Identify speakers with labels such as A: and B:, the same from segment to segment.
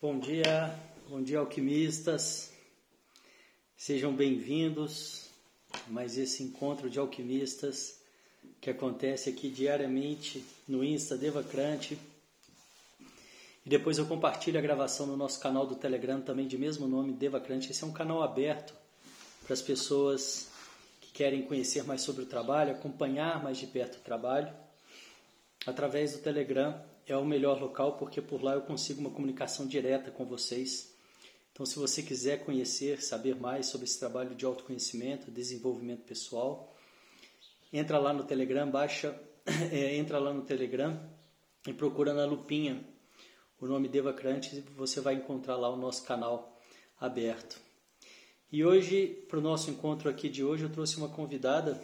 A: Bom dia, bom dia alquimistas. Sejam bem-vindos a mais esse encontro de alquimistas que acontece aqui diariamente no Insta Devacrante. E depois eu compartilho a gravação no nosso canal do Telegram também de mesmo nome, Devacrante. Esse é um canal aberto para as pessoas que querem conhecer mais sobre o trabalho, acompanhar mais de perto o trabalho. Através do Telegram é o melhor local porque por lá eu consigo uma comunicação direta com vocês. Então, se você quiser conhecer, saber mais sobre esse trabalho de autoconhecimento, desenvolvimento pessoal, entra lá no Telegram, baixa, é, entra lá no Telegram e procura na lupinha o nome Devacrante e você vai encontrar lá o nosso canal aberto. E hoje, para o nosso encontro aqui de hoje, eu trouxe uma convidada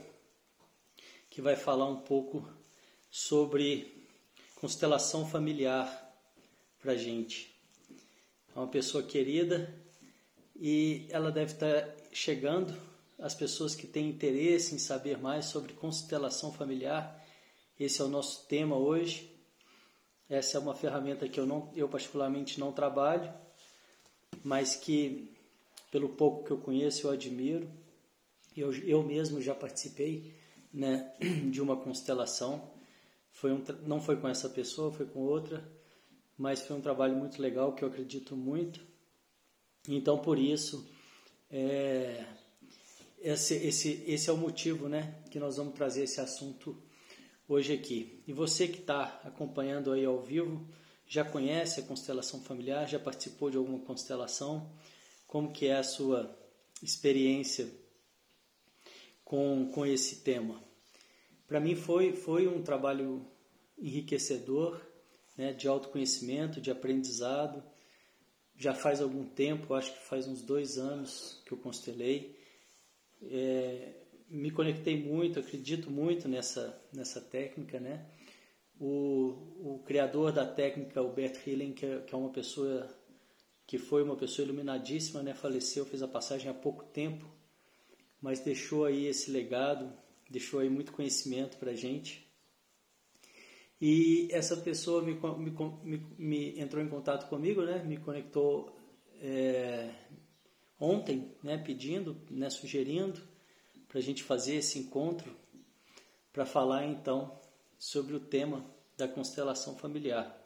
A: que vai falar um pouco sobre constelação familiar para a gente. É uma pessoa querida e ela deve estar chegando às pessoas que têm interesse em saber mais sobre constelação familiar. Esse é o nosso tema hoje. Essa é uma ferramenta que eu, não, eu particularmente não trabalho, mas que, pelo pouco que eu conheço, eu admiro. Eu, eu mesmo já participei né, de uma constelação foi um, não foi com essa pessoa, foi com outra, mas foi um trabalho muito legal que eu acredito muito. Então, por isso, é, esse, esse, esse é o motivo né, que nós vamos trazer esse assunto hoje aqui. E você que está acompanhando aí ao vivo, já conhece a constelação familiar, já participou de alguma constelação? Como que é a sua experiência com, com esse tema? Para mim foi, foi um trabalho enriquecedor, né, de autoconhecimento, de aprendizado. Já faz algum tempo, acho que faz uns dois anos que eu constelei. É, me conectei muito, acredito muito nessa, nessa técnica, né? O, o criador da técnica, o Bert Hillen, que é, que é uma pessoa que foi uma pessoa iluminadíssima, né? Faleceu, fez a passagem há pouco tempo, mas deixou aí esse legado deixou aí muito conhecimento para gente. E essa pessoa me, me, me, entrou em contato comigo, né? me conectou é, ontem, né? pedindo, né? sugerindo para a gente fazer esse encontro para falar então sobre o tema da constelação familiar.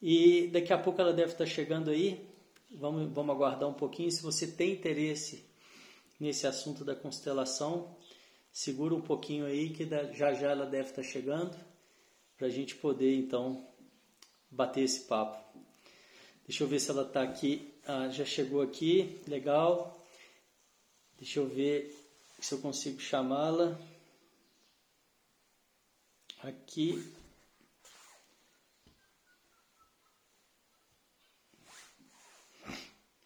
A: E daqui a pouco ela deve estar chegando aí. Vamos, vamos aguardar um pouquinho. Se você tem interesse nesse assunto da constelação. Segura um pouquinho aí que já já ela deve estar chegando para a gente poder então bater esse papo. Deixa eu ver se ela está aqui. Ah, já chegou aqui, legal. Deixa eu ver se eu consigo chamá-la. Aqui.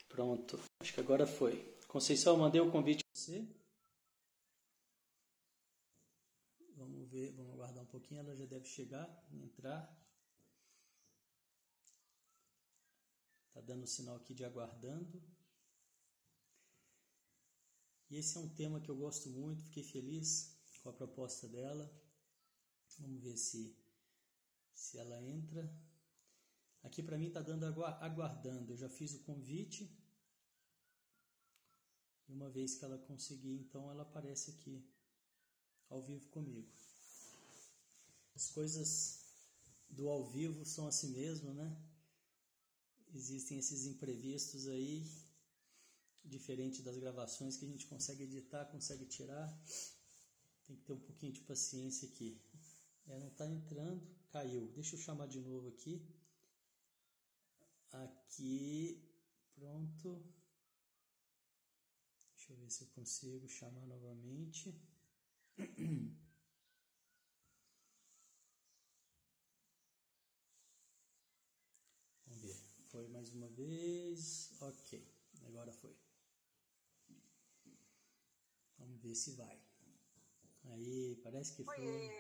A: Pronto, acho que agora foi. Conceição, mandei o convite para você. Vamos ver, vamos aguardar um pouquinho, ela já deve chegar, entrar. Tá dando sinal aqui de aguardando. E esse é um tema que eu gosto muito, fiquei feliz com a proposta dela. Vamos ver se se ela entra. Aqui para mim tá dando aguardando. Eu já fiz o convite. E uma vez que ela conseguir, então ela aparece aqui ao vivo comigo. As coisas do ao vivo são assim mesmo, né? Existem esses imprevistos aí, diferente das gravações que a gente consegue editar, consegue tirar. Tem que ter um pouquinho de paciência aqui. É, não está entrando, caiu. Deixa eu chamar de novo aqui. Aqui, pronto. Deixa eu ver se eu consigo chamar novamente. Vamos ver. Foi mais uma vez. Ok. Agora foi. Vamos ver se vai. Aí, parece que foi.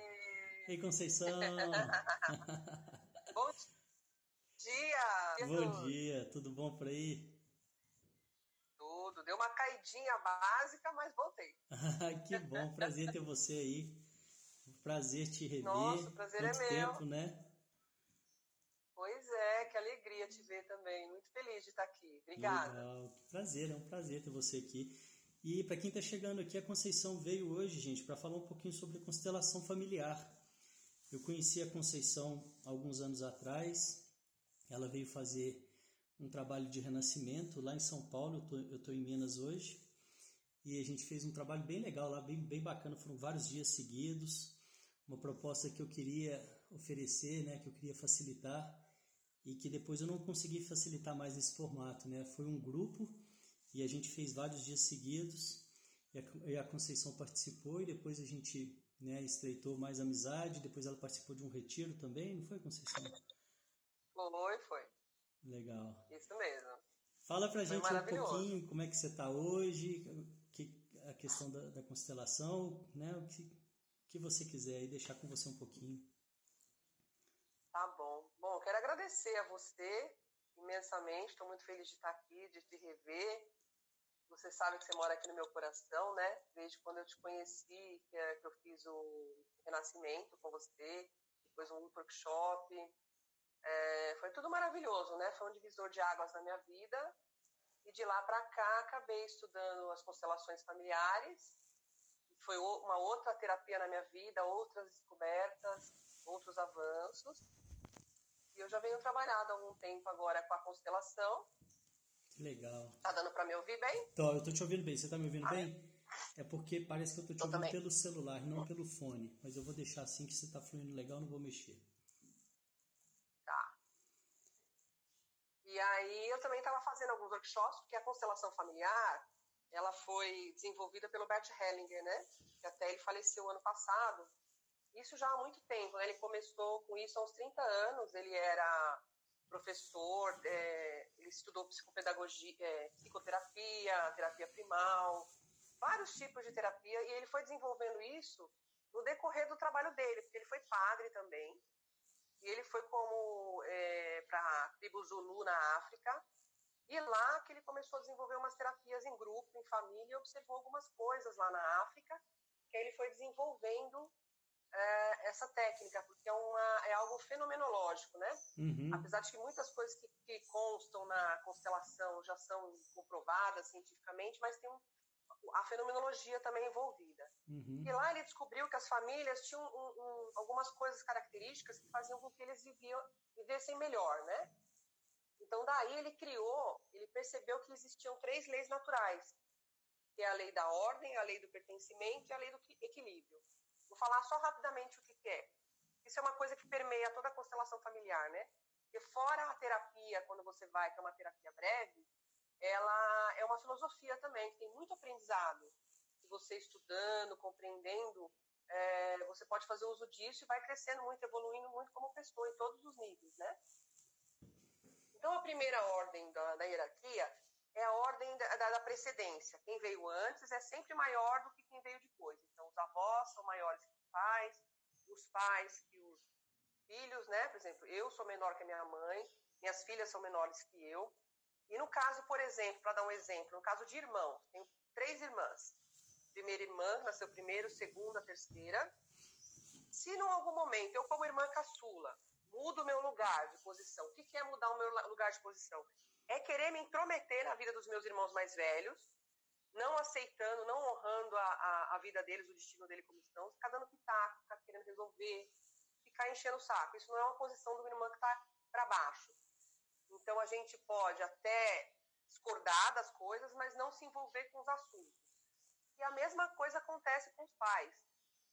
A: Ei, Conceição!
B: bom dia!
A: Bom dia, tudo bom por aí?
B: tudo. Deu uma caidinha básica, mas voltei.
A: que bom, prazer ter você aí. Prazer te rever.
B: Nossa, prazer
A: Quanto
B: é
A: tempo,
B: meu.
A: né?
B: Pois é, que alegria te ver também. Muito feliz de estar aqui. Obrigada.
A: Legal. Prazer, é um prazer ter você aqui. E para quem está chegando aqui, a Conceição veio hoje, gente, para falar um pouquinho sobre constelação familiar. Eu conheci a Conceição alguns anos atrás. Ela veio fazer um trabalho de renascimento lá em São Paulo. Eu estou em Minas hoje. E a gente fez um trabalho bem legal lá, bem, bem bacana. Foram vários dias seguidos. Uma proposta que eu queria oferecer, né, que eu queria facilitar e que depois eu não consegui facilitar mais nesse formato, né? Foi um grupo e a gente fez vários dias seguidos e a Conceição participou e depois a gente né, estreitou mais amizade, depois ela participou de um retiro também, não foi, Conceição?
B: Foi, foi.
A: Legal.
B: Isso mesmo.
A: Fala pra foi gente um pouquinho como é que você está hoje, que, a questão da, da constelação, né? O que, que você quiser e deixar com você um pouquinho.
B: Tá bom. Bom, quero agradecer a você imensamente. Estou muito feliz de estar aqui, de te rever. Você sabe que você mora aqui no meu coração, né? Desde quando eu te conheci, que, é, que eu fiz o renascimento com você, depois um workshop. É, foi tudo maravilhoso, né? Foi um divisor de águas na minha vida. E de lá para cá, acabei estudando as constelações familiares. Foi uma outra terapia na minha vida, outras descobertas, outros avanços. Eu já venho trabalhando há algum tempo agora com a constelação.
A: Legal.
B: Tá dando para me ouvir bem?
A: Tô, eu tô te ouvindo bem. Você tá me ouvindo ah, bem? É porque parece que eu tô te ouvindo também. pelo celular, não pelo fone. Mas eu vou deixar assim que você tá fluindo legal, não vou mexer.
B: Tá. E aí eu também estava fazendo alguns workshops, porque a constelação familiar, ela foi desenvolvida pelo Bert Hellinger, né? Que até ele faleceu ano passado. Isso já há muito tempo, né? Ele começou com isso uns 30 anos, ele era professor, é, ele estudou psicopedagogia, é, psicoterapia, terapia primal, vários tipos de terapia, e ele foi desenvolvendo isso no decorrer do trabalho dele, porque ele foi padre também, e ele foi como é, para a tribo Zulu na África, e lá que ele começou a desenvolver umas terapias em grupo, em família, e observou algumas coisas lá na África, que ele foi desenvolvendo é, essa técnica, porque é, uma, é algo fenomenológico, né? Uhum. Apesar de que muitas coisas que, que, constam na constelação já são comprovadas cientificamente, mas tem um, a fenomenologia também envolvida. Uhum. E lá ele descobriu que as famílias tinham um, um, algumas coisas características que faziam com que eles viviam, vivessem melhor, né? Então daí ele criou, ele percebeu que existiam três leis naturais, que é a lei da ordem, a lei do pertencimento e a lei do equilíbrio. Vou falar só rapidamente o que, que é. Isso é uma coisa que permeia toda a constelação familiar, né? Porque fora a terapia, quando você vai, que é uma terapia breve, ela é uma filosofia também, que tem muito aprendizado. Se você estudando, compreendendo, é, você pode fazer uso disso e vai crescendo muito, evoluindo muito como pessoa em todos os níveis, né? Então, a primeira ordem da, da hierarquia é a ordem da, da, precedência. Quem veio antes é sempre maior do que quem veio depois. Então, os avós são maiores que os pais, os pais que os filhos, né? Por exemplo, eu sou menor que a minha mãe, minhas filhas são menores que eu. E no caso, por exemplo, para dar um exemplo, no caso de irmãos, tenho três irmãs. Primeira irmã nasceu primeiro, segunda, terceira. Se em algum momento eu, como irmã caçula, mudo o meu lugar de posição, o que é mudar o meu lugar de posição? É querer me intrometer na vida dos meus irmãos mais velhos, não aceitando, não honrando a, a, a vida deles, o destino dele como estão, ficar dando pitaco, ficar querendo resolver, ficar enchendo o saco. Isso não é uma posição do irmão que está para baixo. Então a gente pode até discordar das coisas, mas não se envolver com os assuntos. E a mesma coisa acontece com os pais.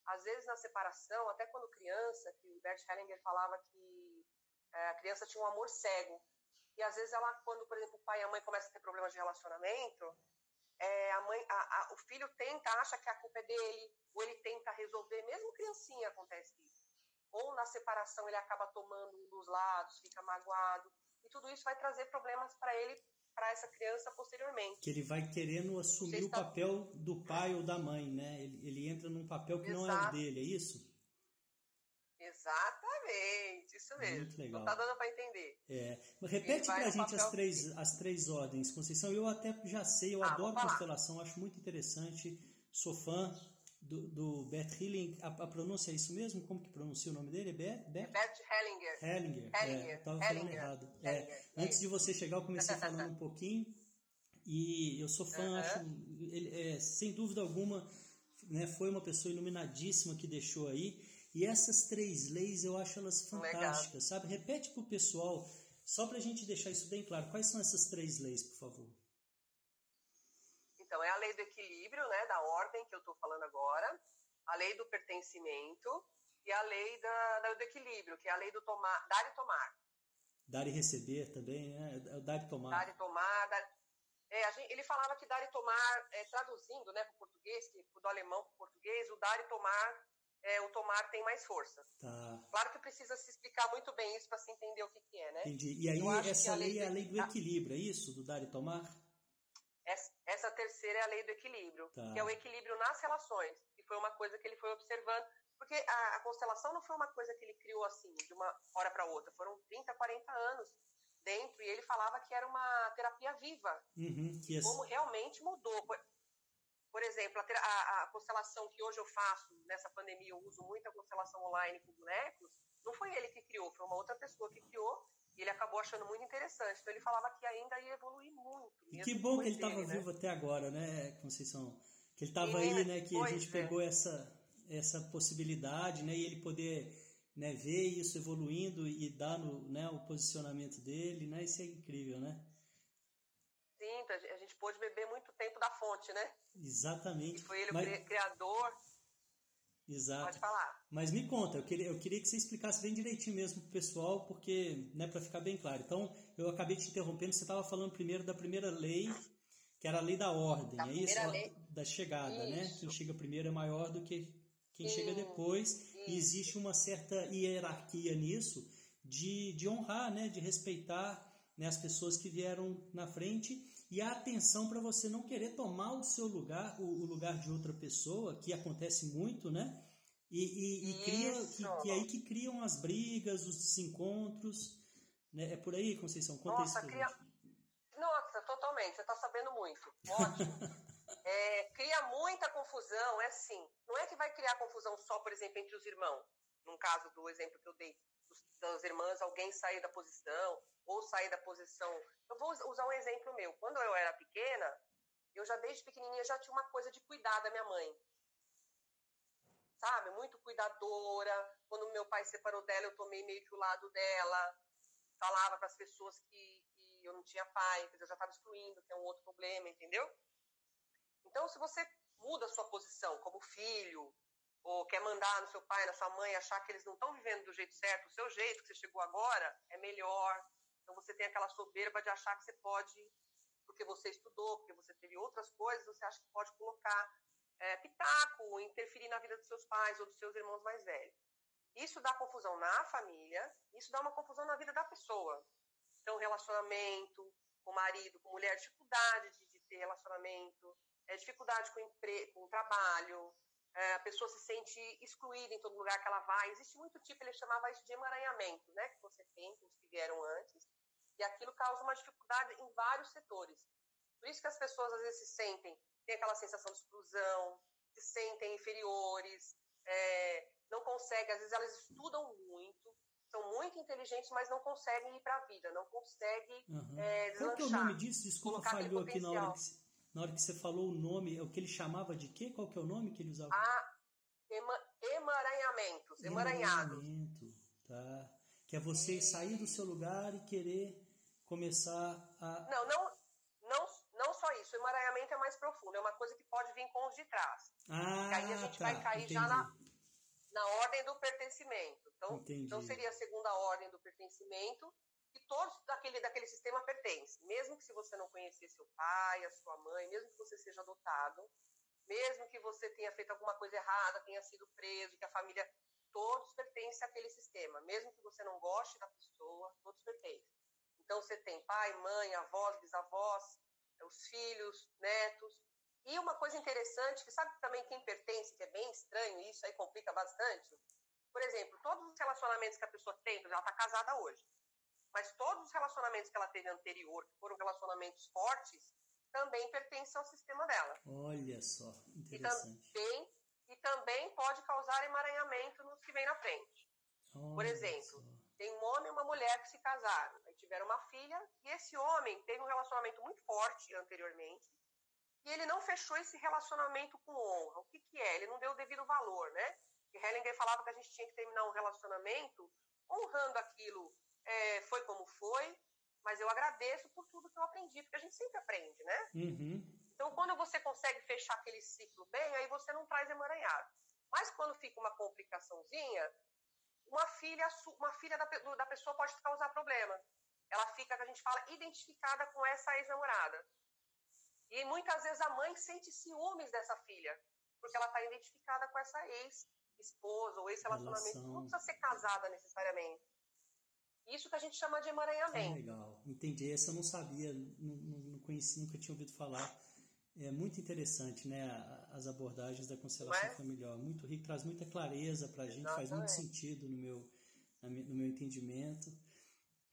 B: Às vezes na separação, até quando criança, que o Bert Hellinger falava que é, a criança tinha um amor cego e às vezes ela, quando, por exemplo, o pai e a mãe começam a ter problemas de relacionamento, é, a mãe, a, a, o filho tenta, acha que a culpa é dele, ou ele tenta resolver, mesmo criancinha acontece isso. Ou na separação ele acaba tomando um dos lados, fica magoado. E tudo isso vai trazer problemas para ele, para essa criança posteriormente.
A: Que ele vai querendo assumir o papel do pai ou da mãe, né? Ele, ele entra num papel que Exato. não é o dele, é isso?
B: Exatamente, isso mesmo. Muito legal. Não tá dando para entender.
A: É. Repete para a gente as três, as três ordens, Conceição. Eu até já sei, eu ah, adoro constelação, acho muito interessante, sou fã do, do Bert Hellinger, a, a, pronúncia é isso mesmo? Como que pronuncia o nome dele? Bert,
B: Bert? Bert Hellinger.
A: Hellinger, Hellinger. É, estava falando errado. É, antes de você chegar, eu comecei falando um pouquinho e eu sou fã, uhum. acho, ele, é, sem dúvida alguma, né, foi uma pessoa iluminadíssima que deixou aí. E essas três leis eu acho elas fantásticas, Legal. sabe? Repete para o pessoal, só para a gente deixar isso bem claro. Quais são essas três leis, por favor?
B: Então, é a lei do equilíbrio, né, da ordem que eu estou falando agora, a lei do pertencimento e a lei da, da, do equilíbrio, que é a lei do tomar, dar e tomar.
A: Dar e receber também, né? É o dar e tomar.
B: Dar e tomar. Dar... É, gente, ele falava que dar e tomar, é, traduzindo né, para o português, que, do alemão para o português, o dar e tomar, é, o tomar tem mais força.
A: Tá.
B: Claro que precisa se explicar muito bem isso para se entender o que, que, é, né?
A: Entendi. E aí, essa lei, lei é a lei do equilíbrio, é isso? Do dar e tomar?
B: Essa terceira é a lei do equilíbrio, tá. que é o equilíbrio nas relações, e foi uma coisa que ele foi observando, porque a, a constelação não foi uma coisa que ele criou assim, de uma hora para outra, foram 30, 40 anos dentro, e ele falava que era uma terapia viva,
A: uhum,
B: yes. como realmente mudou. Por, exemplo, a, a, constelação que hoje eu faço, nessa pandemia, eu uso muito a constelação online com bonecos, não foi ele que criou, foi uma outra pessoa que criou, e ele acabou achando muito interessante. Então ele falava que ainda ia evoluir muito.
A: E que bom que ele estava né? vivo até agora, né, Conceição? Que ele estava aí, né? Que a gente é. pegou essa, essa possibilidade, né? E ele poder né, ver isso evoluindo e dar no, né, o posicionamento dele, né? Isso é incrível, né?
B: A gente pôde beber muito tempo da fonte, né?
A: Exatamente.
B: E foi ele Mas... o criador
A: Exato.
B: Pode falar.
A: Mas me conta, eu queria, eu queria que você explicasse bem direitinho mesmo pro pessoal, porque, né, para ficar bem claro. Então, eu acabei te interrompendo, você estava falando primeiro da primeira lei, que era a lei da ordem, da é isso? Lei... Da chegada, né? isso. né? Quem chega primeiro é maior do que quem chega depois. E existe uma certa hierarquia nisso de, de honrar, né, de respeitar né, as pessoas que vieram na frente e a atenção para você não querer tomar o seu lugar, o, o, lugar de outra pessoa, que acontece muito, né? E, e, e cria, que, que, é aí que criam as brigas, os desencontros. Né? É por aí, Conceição? Conta Nossa, isso cria...
B: Nossa, totalmente. Você está sabendo muito. Ótimo. é, cria muita confusão, é assim. Não é que vai criar confusão só, por exemplo, entre os irmãos. Num caso do exemplo que eu dei, das irmãs, alguém sair da posição, ou sair da posição. Eu vou usar um exemplo meu. Quando eu era pequena, eu já desde pequenininha já tinha uma coisa de cuidar da minha mãe. Sabe? Muito cuidadora. Quando meu pai separou dela, eu tomei meio que o lado dela. Falava para as pessoas que, que, eu não tinha pai, que eu já estava excluindo, que é um outro problema, entendeu? Então, se você muda a sua posição como filho, ou quer mandar no seu pai, na sua mãe, achar que eles não estão vivendo do jeito certo, o seu jeito que você chegou agora é melhor, então você tem aquela soberba de achar que você pode, porque você estudou, porque você teve outras coisas, você acha que pode colocar é, pitaco, interferir na vida dos seus pais ou dos seus irmãos mais velhos. Isso dá confusão na família, isso dá uma confusão na vida da pessoa. Então, relacionamento com marido, com mulher, dificuldade de, de ter relacionamento, é, dificuldade com, empre... com o trabalho, é, a pessoa se sente excluída em todo lugar que ela vai. Existe muito tipo, ele chamava isso de emaranhamento, né, que você tem os que vieram antes, e aquilo causa uma dificuldade em vários setores. Por isso que as pessoas às vezes se sentem, têm aquela sensação de exclusão, se sentem inferiores, é, não conseguem, às vezes elas estudam muito, são muito inteligentes, mas não conseguem ir para a vida, não conseguem
A: uhum. é, Qual que é o nome disso? Desculpa, falhou aqui na hora, que, na hora que você falou o nome, é o que ele chamava de quê? Qual que é o nome que ele usava?
B: Ah, ema, emaranhamentos, emaranhados.
A: Emaranhamento, tá. Que é você sair do seu lugar e querer começar a.
B: Não, não, não, não só isso. O emaranhamento é mais profundo, é uma coisa que pode vir com os de trás.
A: Ah,
B: aí a gente
A: tá,
B: vai cair
A: entendi.
B: já na, na ordem do pertencimento. Então, então seria a segunda ordem do pertencimento, que todos daquele, daquele sistema pertencem. Mesmo que se você não conhecer seu pai, a sua mãe, mesmo que você seja adotado, mesmo que você tenha feito alguma coisa errada, tenha sido preso, que a família. Todos pertencem àquele sistema. Mesmo que você não goste da pessoa, todos pertencem. Então você tem pai, mãe, avós, bisavós, os filhos, netos. E uma coisa interessante, que sabe também quem pertence, que é bem estranho, isso aí complica bastante. Por exemplo, todos os relacionamentos que a pessoa tem, ela está casada hoje, mas todos os relacionamentos que ela teve anterior, que foram relacionamentos fortes, também pertencem ao sistema dela.
A: Olha só, interessante.
B: E também e também pode causar emaranhamento nos que vem na frente. Por exemplo, tem um homem e uma mulher que se casaram, tiveram uma filha, e esse homem teve um relacionamento muito forte anteriormente, e ele não fechou esse relacionamento com honra. O que, que é? Ele não deu o devido valor, né? E Hellinger falava que a gente tinha que terminar um relacionamento honrando aquilo. É, foi como foi, mas eu agradeço por tudo que eu aprendi, porque a gente sempre aprende, né?
A: Uhum.
B: Então, quando você consegue fechar aquele ciclo bem, aí você não traz emaranhado. Mas quando fica uma complicaçãozinha, uma filha, uma filha da, da pessoa pode causar problema. Ela fica, que a gente fala, identificada com essa ex-namorada. E muitas vezes a mãe sente ciúmes dessa filha, porque ela está identificada com essa ex-esposa ou ex-relacionamento. Não precisa ser casada necessariamente. Isso que a gente chama de emaranhamento.
A: Ah, legal, entendi. Essa eu não sabia, não, não conheci, nunca tinha ouvido falar. É muito interessante, né? As abordagens da constelação é? familiar. Muito rico, traz muita clareza para a gente, faz muito sentido no meu, no meu entendimento.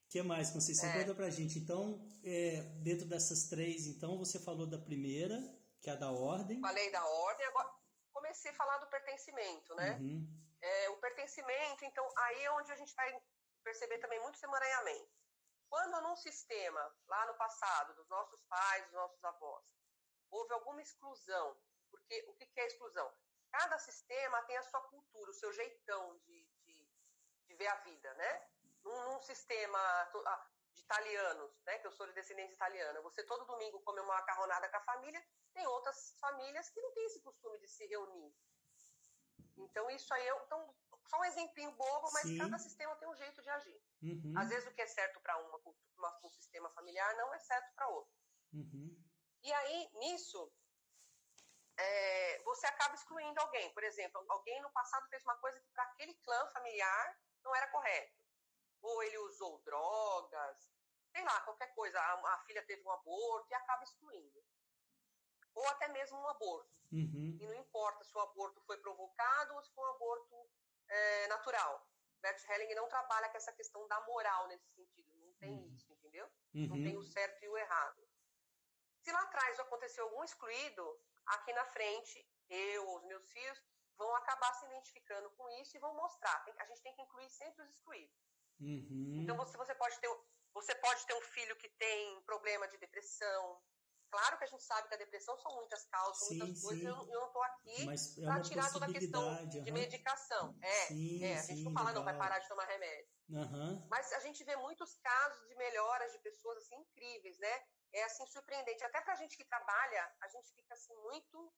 A: O que mais, Conceição? É. Conta pra gente. Então, é, dentro dessas três, então, você falou da primeira, que é a da ordem.
B: Falei da ordem, agora comecei a falar do pertencimento, né? Uhum. É, o pertencimento, então, aí é onde a gente vai perceber também muito esse emaranhamento. Quando num sistema, lá no passado, dos nossos pais, dos nossos avós, houve alguma exclusão, porque o que é exclusão? Cada sistema tem a sua cultura, o seu jeitão de, de, de ver a vida, né? Num, num sistema ah, de italianos, né, que eu sou de descendência italiana, você todo domingo come uma macarronada com a família, tem outras famílias que não têm esse costume de se reunir. Então, isso aí é então, só um exemplinho bobo, mas Sim. cada sistema tem um jeito de agir. Uhum. Às vezes, o que é certo para uma, uma, um sistema familiar não é certo para outro.
A: Uhum.
B: E aí, nisso, é, você acaba excluindo alguém. Por exemplo, alguém no passado fez uma coisa que para aquele clã familiar não era correto. Ou ele usou drogas, sei lá, qualquer coisa. A, a filha teve um aborto e acaba excluindo. Ou até mesmo um aborto.
A: Uhum.
B: E não importa se o aborto foi provocado ou se foi um aborto é, natural. Bert Helling não trabalha com essa questão da moral nesse sentido. Não tem uhum. isso, entendeu?
A: Uhum.
B: Não tem o certo e o errado. Se lá atrás aconteceu algum excluído, aqui na frente, eu ou os meus filhos vão acabar se identificando com isso e vão mostrar. A gente tem que incluir sempre os excluídos.
A: Uhum.
B: Então você, você, pode ter, você pode ter um filho que tem problema de depressão. Claro que a gente sabe que a depressão são muitas causas, sim, muitas coisas. Eu, eu, não estou aqui
A: é
B: para tirar toda a questão de medicação. É,
A: sim,
B: é a gente não fala, legal. não, vai parar de tomar remédio.
A: Uhum.
B: Mas a gente vê muitos casos de melhoras de pessoas assim incríveis, né? é assim surpreendente. Até para a gente que trabalha, a gente fica assim muito,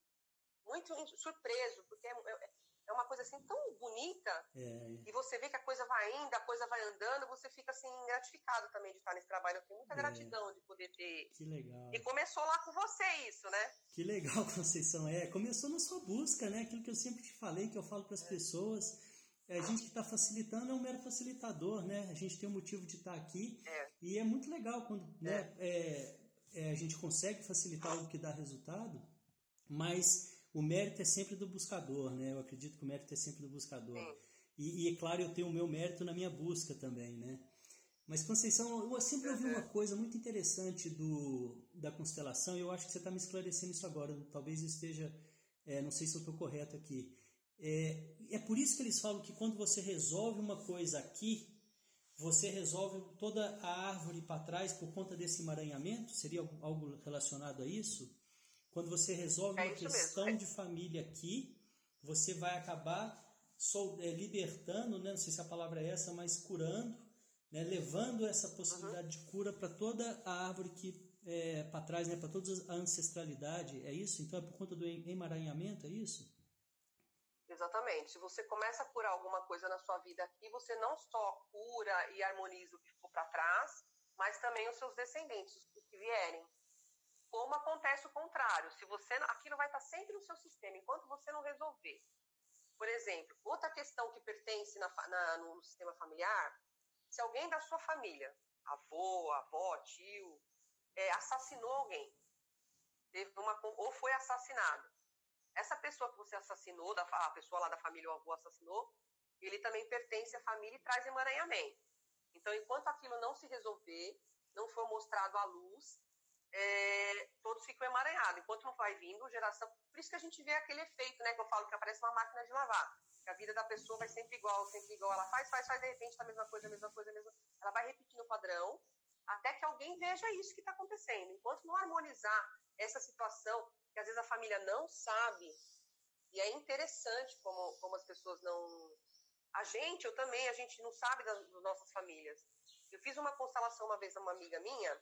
B: muito surpreso, porque é, é, é uma coisa assim tão bonita
A: é.
B: e você vê que a coisa vai indo, a coisa vai andando, você fica assim gratificado também de estar nesse trabalho. Eu tenho muita é. gratidão de poder ter.
A: Que legal.
B: E começou lá com você isso, né?
A: Que legal, Conceição. É, começou na sua busca, né? Aquilo que eu sempre te falei, que eu falo para as é. pessoas. É, a gente que está facilitando é um mero facilitador, né? A gente tem um motivo de estar tá aqui
B: é.
A: e é muito legal quando né, é, é, a gente consegue facilitar algo que dá resultado, mas o mérito é sempre do buscador, né? Eu acredito que o mérito é sempre do buscador. E, e, é claro, eu tenho o meu mérito na minha busca também, né? Mas, Conceição, eu sempre ouvi uma coisa muito interessante do, da constelação e eu acho que você está me esclarecendo isso agora. Talvez esteja, é, não sei se eu estou correto aqui. É, é por isso que eles falam que quando você resolve uma coisa aqui, você resolve toda a árvore para trás por conta desse emaranhamento? Seria algo relacionado a isso? Quando você resolve
B: é
A: uma questão
B: mesmo.
A: de família aqui, você vai acabar sol, é, libertando, né? não sei se a palavra é essa, mas curando, né? levando essa possibilidade uhum. de cura para toda a árvore que é, para trás, né? para toda a ancestralidade. É isso? Então é por conta do emaranhamento, é isso?
B: Exatamente. Se você começa a curar alguma coisa na sua vida aqui, você não só cura e harmoniza o que ficou para trás, mas também os seus descendentes, os que vierem. Como acontece o contrário, se você aquilo vai estar sempre no seu sistema, enquanto você não resolver. Por exemplo, outra questão que pertence na, na, no sistema familiar, se alguém da sua família, avô, avó, tio, é, assassinou alguém, teve uma, ou foi assassinado, essa pessoa que você assassinou, da, a pessoa lá da família, o avô assassinou, ele também pertence à família e traz emaranhamento. Então, enquanto aquilo não se resolver, não for mostrado à luz, é, todos ficam emaranhados. Enquanto não vai vindo, geração. Por isso que a gente vê aquele efeito, né? Que eu falo que aparece uma máquina de lavar. Que a vida da pessoa vai sempre igual, sempre igual. Ela faz, faz, faz, de repente tá a mesma coisa, a mesma coisa, a mesma Ela vai repetindo o padrão até que alguém veja isso que está acontecendo. Enquanto não harmonizar essa situação, que às vezes a família não sabe, e é interessante como, como as pessoas não. A gente, eu também, a gente não sabe das, das nossas famílias. Eu fiz uma constelação uma vez a uma amiga minha,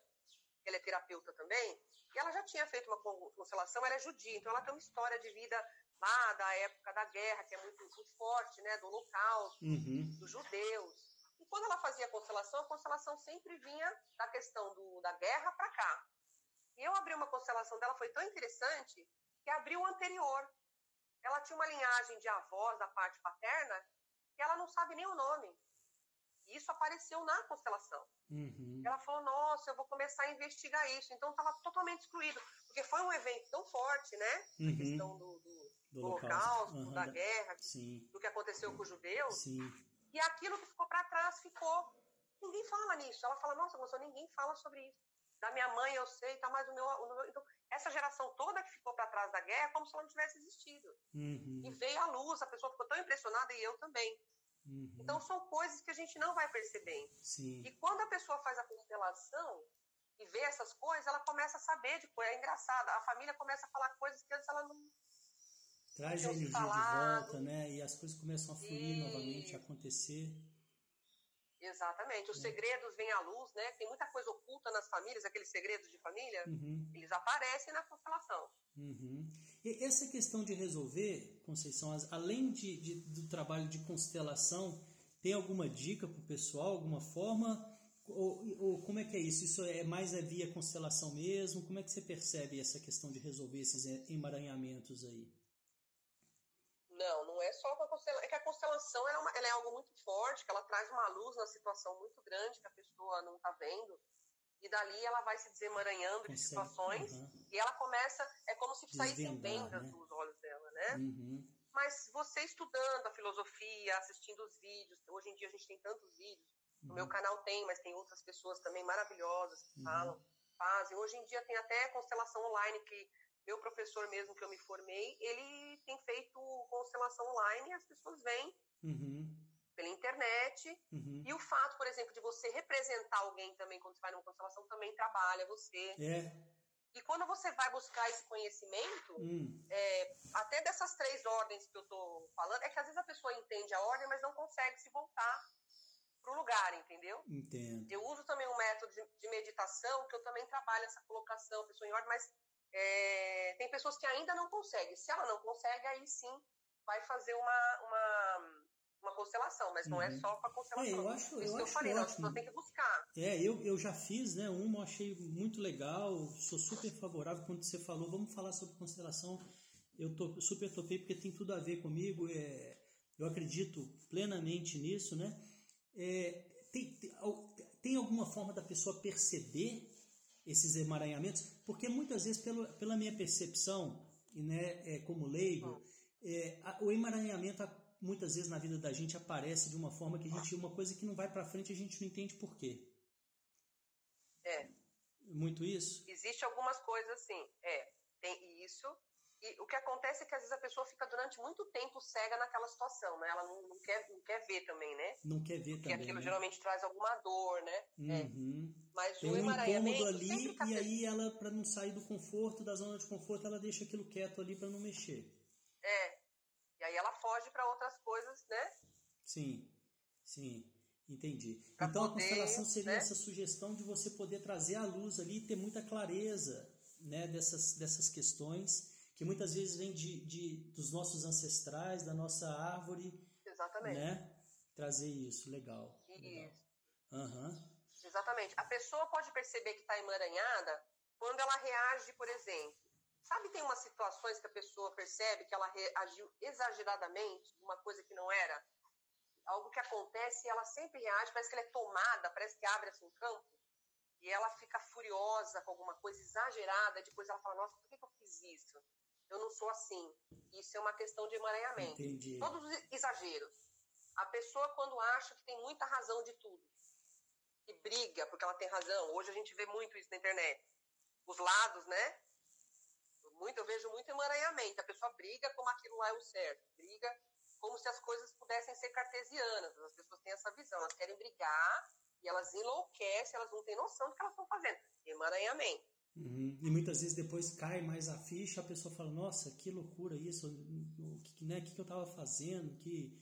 B: ela é terapeuta também, e ela já tinha feito uma constelação, ela é judia, então ela tem uma história de vida lá da época da guerra, que é muito, muito forte, né, do holocausto,
A: uhum.
B: dos judeus. E quando ela fazia a constelação, a constelação sempre vinha da questão do, da guerra para cá. E eu abri uma constelação dela, foi tão interessante, que abriu o anterior. Ela tinha uma linhagem de avós da parte paterna que ela não sabe nem o nome. E isso apareceu na constelação.
A: Uhum.
B: Ela falou: Nossa, eu vou começar a investigar isso. Então estava totalmente excluído. Porque foi um evento tão forte, né?
A: Uhum.
B: A questão do, do,
A: Do holocausto.
B: da
A: da-
B: guerra,
A: Sim,
B: do que aconteceu com os judeus.
A: sim.
B: E aquilo que ficou para trás ficou. Ninguém fala nisso. Ela fala: Nossa, moça, ninguém fala sobre isso. Da minha mãe eu sei, tá mais o meu. o meu- Então, essa geração toda que ficou para trás da guerra é como se ela não tivesse existido.
A: Uhum.
B: E veio à luz, a pessoa ficou tão impressionada e eu também.
A: Uhum.
B: Então são coisas que a gente não vai percebendo.
A: Sim.
B: E quando a pessoa faz a constelação e vê essas coisas, ela começa a saber de coisa. É engraçado, a família começa a falar coisas que antes ela não.
A: Traz a energia de
B: falado.
A: volta, né? E as coisas começam a fluir
B: Isso.
A: novamente, a acontecer.
B: Exatamente. Os segredos vêm à luz, né? Tem muita coisa oculta nas famílias, aqueles segredos de família,
A: Uhum.
B: eles aparecem na constelação.
A: Uhum. E essa questão de resolver, Conceição, além de, de- do trabalho de constelação, tem alguma dica para o pessoal, alguma forma? Ou, ou como é que é isso? Isso é mais é via constelação mesmo? Como é que você percebe essa questão de resolver esses emaranhamentos aí?
B: Não, não é só com a constelação. É que a constelação ela é, uma- ela é algo muito forte, que ela traz uma luz na situação muito grande que a pessoa não está vendo. E dali ela vai se desemaranhando de
A: Consegue,
B: situações.
A: aham.
B: E ela começa, é como se saíssem vendas
A: né?
B: dos olhos dela, né?
A: Uhum.
B: Mas você estudando a filosofia, assistindo os vídeos, hoje em dia a gente tem tantos vídeos. No meu canal tem, mas tem outras pessoas também maravilhosas que
A: Uhum.
B: falam, fazem. Hoje em dia tem até constelação online que meu professor mesmo que eu me formei, ele tem feito constelação online e as pessoas vêm
A: Uhum.
B: pela internet.
A: Uhum.
B: E o fato, por exemplo, de você representar alguém também quando você vai numa constelação também trabalha você.
A: É.
B: E quando você vai buscar esse conhecimento,
A: Hum.
B: é, até dessas três ordens que eu tô falando, é que às vezes a pessoa entende a ordem, mas não consegue se voltar pro lugar, entendeu?
A: Entendo.
B: Eu uso também um método de, de meditação, que eu também trabalho essa colocação, a pessoa em ordem, mas é, tem pessoas que ainda não conseguem. Se ela não consegue, aí sim vai fazer uma, uma, uma constelação, mas não é
A: Uhum.
B: só para constelação.
A: É, eu acho-
B: Isso
A: eu
B: que eu
A: acho
B: falei, não, a
A: ótimo.
B: tem que buscar.
A: É, eu, eu já fiz, né? Uma, achei muito legal, sou super favorável quando você falou, vamos falar sobre constelação. Eu tô, super topei porque tem tudo a ver comigo, é, eu acredito plenamente nisso, né? É, tem, tem, al- tem alguma forma da pessoa perceber esses emaranhamentos? Porque muitas vezes, pelo, pela minha percepção, né, é, como leigo, é, a- o emaranhamento muitas vezes na vida da gente aparece de uma forma que a gente uma coisa que não vai para frente a gente não entende por quê.
B: É.
A: Muito isso?
B: Existe algumas coisas assim, é, tem isso. E o que acontece é que às vezes a pessoa fica durante muito tempo cega naquela situação, né? Ela não, não quer, não quer ver também, né?
A: Não quer ver
B: Porque
A: também.
B: aquilo
A: né?
B: geralmente traz alguma dor, né? É.
A: Uhum.
B: Mas
A: Tem
B: o
A: um incômodo ali e
B: pessoa-
A: aí ela, para não sair do conforto, da zona de conforto, ela deixa aquilo quieto ali para não mexer.
B: É. E aí ela foge para outras coisas, né?
A: Sim, sim, entendi.
B: Pra
A: então a
B: poder,
A: constelação seria
B: né?
A: essa sugestão de você poder trazer à luz ali e ter muita clareza né, dessas, dessas questões que muitas vezes vêm de, de, dos nossos ancestrais, da nossa árvore,
B: Exatamente.
A: né? Trazer isso, legal. legal.
B: Isso.
A: Aham.
B: Exatamente. A pessoa pode perceber que está emaranhada quando ela reage, por exemplo. Sabe, tem umas situações que a pessoa percebe que ela reagiu exageradamente, uma coisa que não era? Algo que acontece e ela sempre reage, parece que ela é tomada, parece que abre assim um campo. E ela fica furiosa com alguma coisa exagerada, depois ela fala, nossa, por que, que eu fiz isso? Eu não sou assim. Isso é uma questão de emaranhamento.
A: Entendi.
B: Todos os exageros. A pessoa, quando acha que tem muita razão de tudo, e briga porque ela tem razão, hoje a gente vê muito isso na internet. os lados, né? Muito, eu vejo muito emaranhamento. A pessoa briga como aquilo lá é o certo, briga como se as coisas pudessem ser cartesianas. As pessoas têm essa visão, elas querem brigar e elas enlouquecem, elas não têm noção do que elas estão fazendo. Emaranhamento.
A: Uhum. E muitas vezes depois cai mais a ficha, a pessoa fala, nossa, que loucura isso, o que, né, que, que eu estava fazendo, que,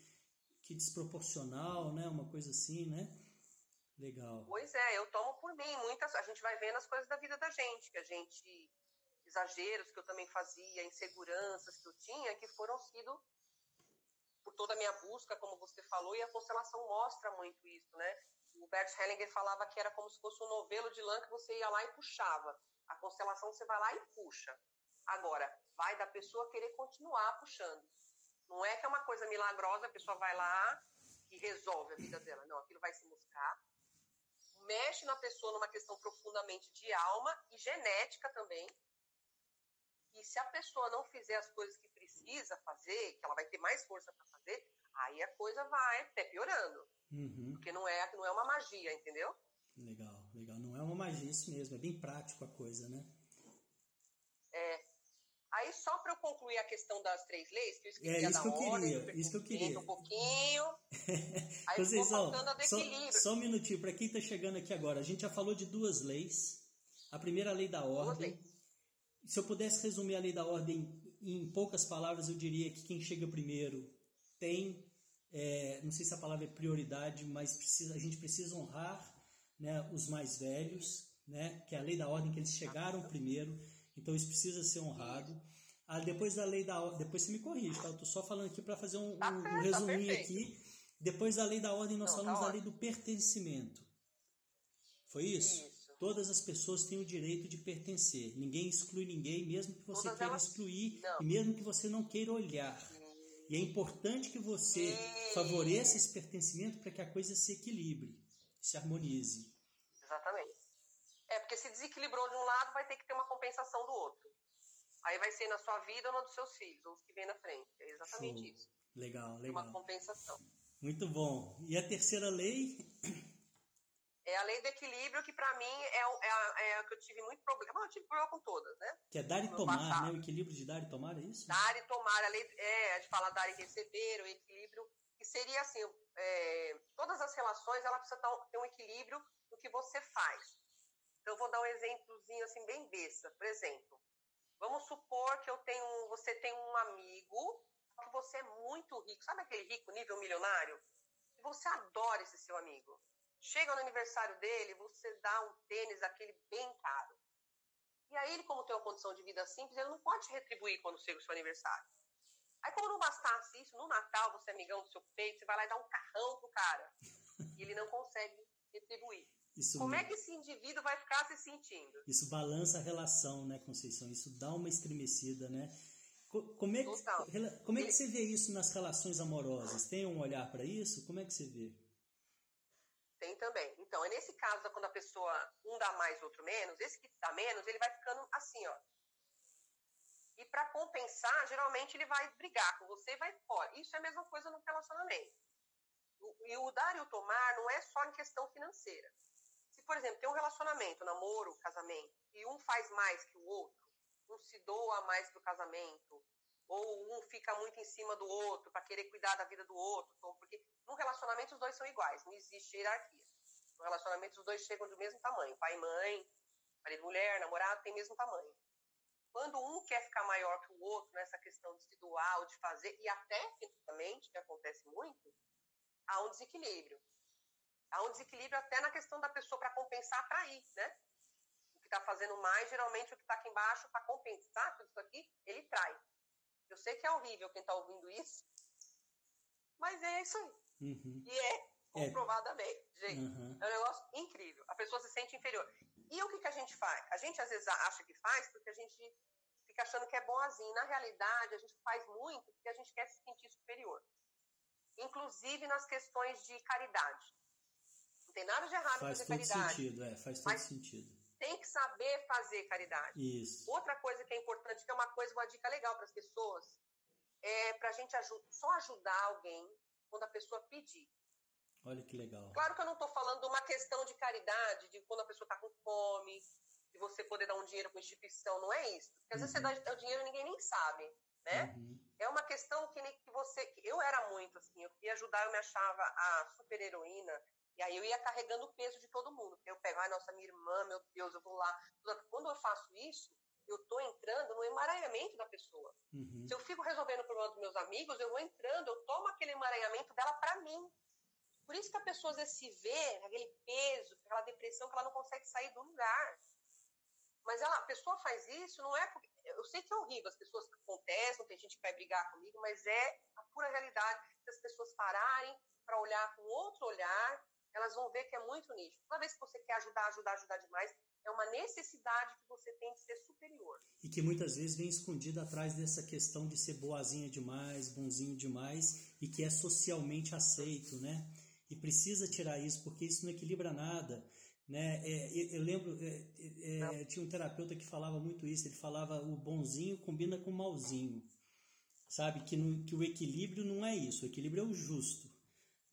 A: que desproporcional, né? Uma coisa assim, né? Legal.
B: Pois é, eu tomo por mim. Muitas, a gente vai vendo as coisas da vida da gente, que a gente. Exageros que eu também fazia, inseguranças que eu tinha, que foram sido por toda a minha busca, como você falou, e a constelação mostra muito isso, né? O Bert Hellinger falava que era como se fosse um novelo de lã que você ia lá e puxava. A constelação você vai lá e puxa. Agora, vai da pessoa querer continuar puxando. Não é que é uma coisa milagrosa, a pessoa vai lá e resolve a vida dela. Não, aquilo vai se mostrar. Mexe na pessoa numa questão profundamente de alma e genética também. E se a pessoa não fizer as coisas que precisa fazer, que ela vai ter mais força para fazer, aí a coisa vai até piorando. Uhum. Porque não é, não é uma magia, entendeu?
A: Legal, legal. Não é uma magia, isso mesmo. É bem prático a coisa, né?
B: É. Aí, só para eu concluir a questão das três leis, que eu esqueci
A: é, isso que eu ordem, queria, isso que eu queria.
B: Um pouquinho.
A: aí Vocês, ó, só, só um minutinho, para quem está chegando aqui agora, a gente já falou de duas leis. A primeira lei da ordem. Se eu pudesse resumir a lei da ordem em poucas palavras, eu diria que quem chega primeiro tem, é, não sei se a palavra é prioridade, mas precisa, a gente precisa honrar né, os mais velhos, né, que é a lei da ordem que eles chegaram primeiro, então isso precisa ser honrado. Ah, depois da lei da ordem, depois você me corrige, tá? Eu tô só falando aqui para fazer um, tá um, um tá resuminho aqui. Depois da lei da ordem, nós Não, falamos tá da lei do pertencimento. Foi isso? Todas as pessoas têm o direito de pertencer. Ninguém exclui ninguém, mesmo que você Todas queira elas... excluir não. e mesmo que você não queira olhar. E é importante que você favoreça esse pertencimento para que a coisa se equilibre se harmonize.
B: Exatamente. É, porque se desequilibrou de um lado, vai ter que ter uma compensação do outro. Aí vai ser na sua vida ou na dos seus filhos, ou os que vêm na frente. É exatamente Show. isso.
A: Legal, legal.
B: Uma compensação.
A: Muito bom. E a terceira lei?
B: É a lei do equilíbrio, que para mim é, é, a, é a que eu tive muito problema. Eu tive problema com todas, né?
A: Que é dar e tomar, né? O equilíbrio de dar e tomar, é isso?
B: Dar e tomar. A lei é, de falar dar e receber, o equilíbrio que seria assim, é, todas as relações, ela precisa ter um equilíbrio no que você faz. Então, eu vou dar um exemplozinho assim, bem besta. Por exemplo, vamos supor que eu tenho, você tem um amigo que você é muito rico. Sabe aquele rico nível milionário? E você adora esse seu amigo. Chega no aniversário dele, você dá um tênis daquele bem caro. E aí ele, como tem uma condição de vida simples, ele não pode retribuir quando chega o seu aniversário. Aí, como não bastasse isso, no Natal, você é amigão do seu peito, você vai lá e dá um carrão pro cara. e ele não consegue retribuir. Isso como é que esse indivíduo vai ficar se sentindo?
A: Isso balança a relação, né, Conceição? Isso dá uma estremecida, né? Como é, que, como é que você vê isso nas relações amorosas? Tem um olhar para isso? Como é que você vê?
B: Tem também. Então, é nesse caso, quando a pessoa um dá mais, outro menos, esse que dá menos, ele vai ficando assim, ó. E para compensar, geralmente ele vai brigar com você e vai fora. Isso é a mesma coisa no relacionamento. E o dar e o tomar não é só em questão financeira. Se, por exemplo, tem um relacionamento, namoro, casamento, e um faz mais que o outro, um se doa mais para o casamento, ou um fica muito em cima do outro para querer cuidar da vida do outro, porque no relacionamento os dois são iguais, não existe hierarquia. No relacionamento os dois chegam do mesmo tamanho, pai e mãe, marido e mulher, namorado tem mesmo tamanho. Quando um quer ficar maior que o outro nessa questão de se doar ou de fazer, e até fisicamente, que acontece muito, há um desequilíbrio. Há um desequilíbrio até na questão da pessoa para compensar, atrair, né? O que está fazendo mais, geralmente o que está aqui embaixo, para compensar tudo isso aqui, ele trai. Eu sei que é horrível quem está ouvindo isso, mas é isso aí. Uhum. E é, comprovadamente. É. Gente, uhum. é um negócio incrível. A pessoa se sente inferior. E o que, que a gente faz? A gente às vezes acha que faz porque a gente fica achando que é boazinho. Na realidade, a gente faz muito porque a gente quer se sentir superior. Inclusive nas questões de caridade. Não tem nada de errado
A: faz
B: fazer caridade.
A: Faz todo sentido, é, faz todo sentido.
B: Tem que saber fazer caridade.
A: Isso.
B: Outra coisa que é importante, que é uma coisa, uma dica legal para as pessoas, é para a gente só ajudar alguém quando a pessoa pedir.
A: Olha que legal.
B: Claro que eu não estou falando de uma questão de caridade, de quando a pessoa está com fome, de você poder dar um dinheiro para instituição, não é isso. Porque às vezes você uhum. dá o dinheiro e ninguém nem sabe, né? Uhum. É uma questão que, que você... Que eu era muito assim, eu queria ajudar, eu me achava a super heroína, e aí eu ia carregando o peso de todo mundo. Eu pego, ai, nossa, minha irmã, meu Deus, eu vou lá. Quando eu faço isso, eu estou entrando no emaranhamento da pessoa. Uhum. Se eu fico resolvendo o problema dos meus amigos, eu vou entrando, eu tomo aquele emaranhamento dela para mim. Por isso que a pessoa às vezes se vê aquele peso, aquela depressão que ela não consegue sair do lugar. Mas ela, a pessoa faz isso, não é porque. Eu sei que é horrível, as pessoas contestam, tem gente que vai brigar comigo, mas é a pura realidade. Se as pessoas pararem para olhar com outro olhar, elas vão ver que é muito nítido. Toda vez que você quer ajudar, ajudar, ajudar demais, é uma necessidade que você tem de ser superior.
A: E que muitas vezes vem escondida atrás dessa questão de ser boazinha demais, bonzinho demais, e que é socialmente aceito, né? E precisa tirar isso, porque isso não equilibra nada. Né? É, eu lembro, é, é, é tinha um terapeuta que falava muito isso, ele falava o bonzinho combina com o malzinho. Sabe? Que, no, que o equilíbrio não é isso, o equilíbrio é o justo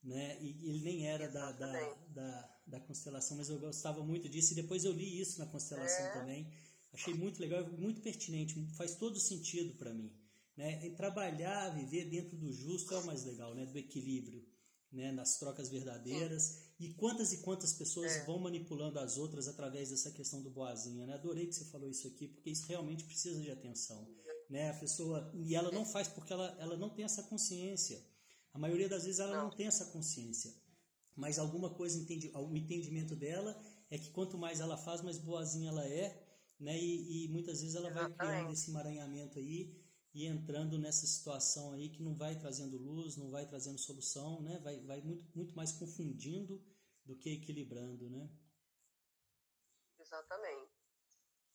A: né? E ele nem era da, da, da, da, constelação, mas eu gostava muito disso. E depois eu li isso na constelação é. também. Achei muito legal, muito pertinente, faz todo sentido para mim. Né? E trabalhar, viver dentro do justo é o mais legal, né? Do equilíbrio, né? Nas trocas verdadeiras. E quantas e quantas pessoas é. vão manipulando as outras através dessa questão do boazinha, né? Adorei que você falou isso aqui, porque isso realmente precisa de atenção, né? A pessoa e ela não faz porque ela, ela não tem essa consciência. A maioria das vezes ela não, não tem essa consciência. Mas alguma coisa, entende, o entendimento dela é que quanto mais ela faz, mais boazinha ela é, né? E, e muitas vezes ela Exatamente. vai criando esse emaranhamento aí e entrando nessa situação aí que não vai trazendo luz, não vai trazendo solução, né? Vai, vai muito, muito mais confundindo do que equilibrando, né?
B: Exatamente.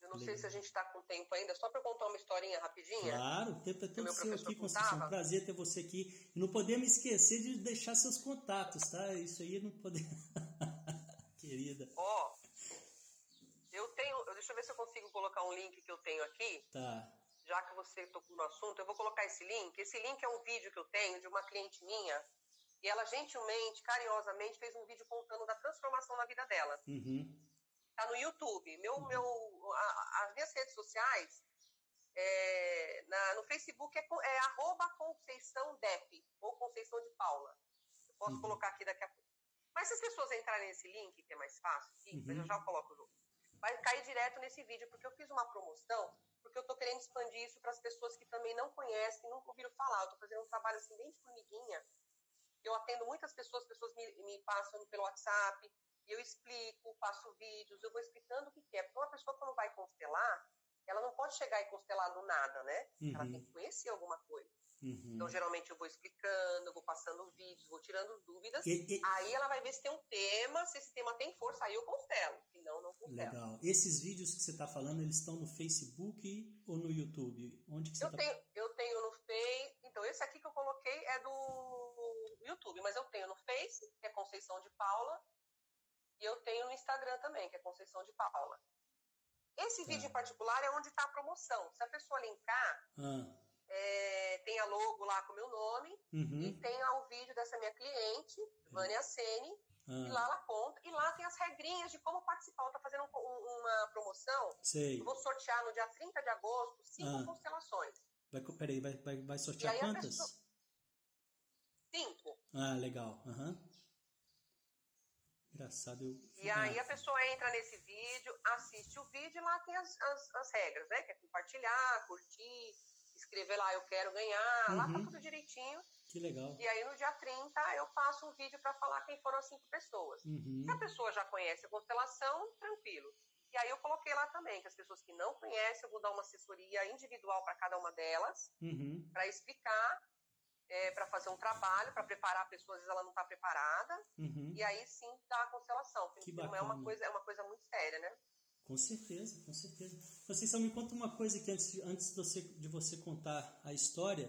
B: Eu não Legal. sei se a gente está com tempo ainda, só para contar uma historinha rapidinha.
A: Claro, tenta todo seu aqui, Conceição. Um prazer ter você aqui. E não podemos esquecer de deixar seus contatos, tá? Isso aí não podemos. Querida.
B: Ó, oh, eu tenho. Deixa eu ver se eu consigo colocar um link que eu tenho aqui.
A: Tá.
B: Já que você tocou no assunto, eu vou colocar esse link. Esse link é um vídeo que eu tenho de uma cliente minha. E ela gentilmente, carinhosamente, fez um vídeo contando da transformação na vida dela.
A: Uhum.
B: Tá no YouTube. Meu, meu, a, as minhas redes sociais, é, na, no Facebook é, é arroba Conceição Dep, ou Conceição de Paula. Eu posso uhum. colocar aqui daqui a pouco. Mas se as pessoas entrarem nesse link, que é mais fácil, aqui, uhum. eu já coloco junto, vai cair direto nesse vídeo, porque eu fiz uma promoção, porque eu estou querendo expandir isso para as pessoas que também não conhecem, que nunca ouviram falar. Eu estou fazendo um trabalho assim, bem de formiguinha. Eu atendo muitas pessoas, pessoas me, me passam pelo WhatsApp, e eu explico, faço vídeos, eu vou explicando o que é. Porque uma pessoa, quando vai constelar, ela não pode chegar e constelar do nada, né? Uhum. Ela tem que conhecer alguma coisa. Uhum. Então, geralmente, eu vou explicando, eu vou passando vídeos, vou tirando dúvidas. E, e... Aí ela vai ver se tem um tema, se esse tema tem força, aí eu constelo. Senão, não constelo.
A: Legal. Esses vídeos que você está falando, eles estão no Facebook ou no YouTube? Onde que você
B: eu, tá... tenho, eu tenho no Face. Então, esse aqui que eu coloquei é do YouTube, mas eu tenho no Face, que é Conceição de Paula, e eu tenho no Instagram também, que é Conceição de Paula. Esse tá. vídeo em particular é onde está a promoção. Se a pessoa linkar,
A: ah.
B: é, tem a logo lá com o meu nome
A: uhum.
B: e tem lá o vídeo dessa minha cliente, Vânia Sene, ah. e lá ela conta. E lá tem as regrinhas de como participar. Eu estou fazendo um, uma promoção.
A: Sei. Eu
B: vou sortear no dia 30 de agosto cinco ah. constelações.
A: Vai, peraí, vai, vai, vai sortear quantas? Pessoa...
B: Cinco.
A: Ah, legal. Uhum. Engraçado. Eu...
B: E aí a pessoa entra nesse vídeo, assiste o vídeo e lá tem as, as, as regras, né? Que é compartilhar, curtir, escrever lá, eu quero ganhar, uhum. lá tá tudo direitinho.
A: Que legal.
B: E aí no dia 30 eu faço um vídeo para falar quem foram as cinco pessoas.
A: Uhum.
B: Se a pessoa já conhece a constelação, tranquilo. E aí eu coloquei lá também que as pessoas que não conhecem, eu vou dar uma assessoria individual para cada uma delas,
A: uhum.
B: para explicar é, para fazer um trabalho, para preparar a pessoa, às vezes ela não está preparada,
A: uhum.
B: e aí sim dá a constelação. Porque não é uma coisa, é uma coisa muito séria, né?
A: Com certeza, com certeza. Vocês só me conta uma coisa que antes, antes de, você, de você contar a história,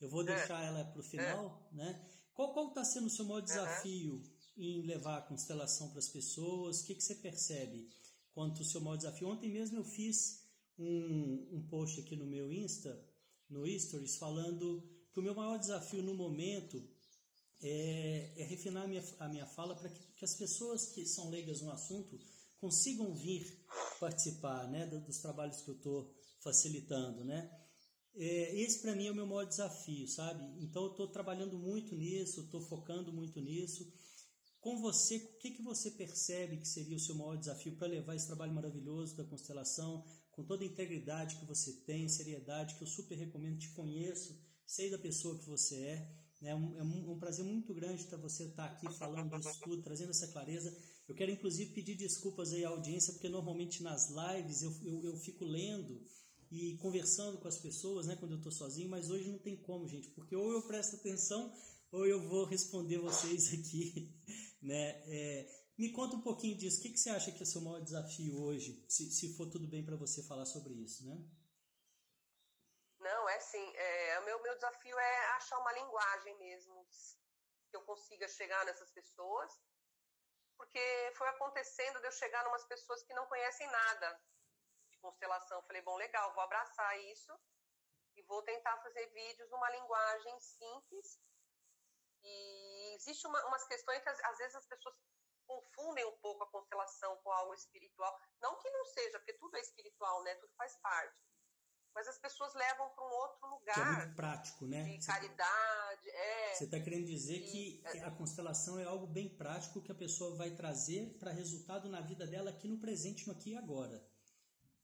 A: eu vou é. deixar é. ela para o final, é. né? Qual está sendo o seu maior desafio uhum. em levar a constelação para as pessoas? O que, que você percebe quanto o seu maior desafio? Ontem mesmo eu fiz um, um post aqui no meu Insta, no Stories, falando que o meu maior desafio no momento é, é refinar a minha, a minha fala para que, que, as pessoas que são leigas no assunto consigam vir participar né, dos trabalhos que eu estou facilitando, né? É, esse para mim é o meu maior desafio, sabe? Então eu estou trabalhando muito nisso, estou focando muito nisso. Com você, o que, que você percebe que seria o seu maior desafio para levar esse trabalho maravilhoso da constelação, com toda a integridade que você tem, seriedade, que eu super recomendo, te conheço, sei da pessoa que você é. Né? É um, é um prazer muito grande para você estar tá aqui falando disso tudo, trazendo essa clareza. Eu quero, inclusive, pedir desculpas aí à audiência, porque normalmente nas lives eu, eu, eu fico lendo e conversando com as pessoas, né, quando eu estou sozinho, mas hoje não tem como, gente, porque ou eu presto atenção ou eu vou responder vocês aqui, né? É, me conta um pouquinho disso. O que, que você acha que é o seu maior desafio hoje, se, se for tudo bem para você falar sobre isso, né?
B: Não, é sim. É, o meu, meu desafio é achar uma linguagem mesmo que eu consiga chegar nessas pessoas, porque foi acontecendo de eu chegar em umas pessoas que não conhecem nada constelação. Falei, bom, legal, vou abraçar isso e vou tentar fazer vídeos numa linguagem simples. E existe uma, umas questões que às vezes as pessoas confundem um pouco a constelação com algo espiritual. Não que não seja, porque tudo é espiritual, né? Tudo faz parte. Mas as pessoas levam para um outro lugar. Que é
A: muito prático, né?
B: De caridade, é.
A: Você está querendo dizer que é, a constelação é algo bem prático que a pessoa vai trazer para resultado na vida dela aqui no presente, no aqui e agora.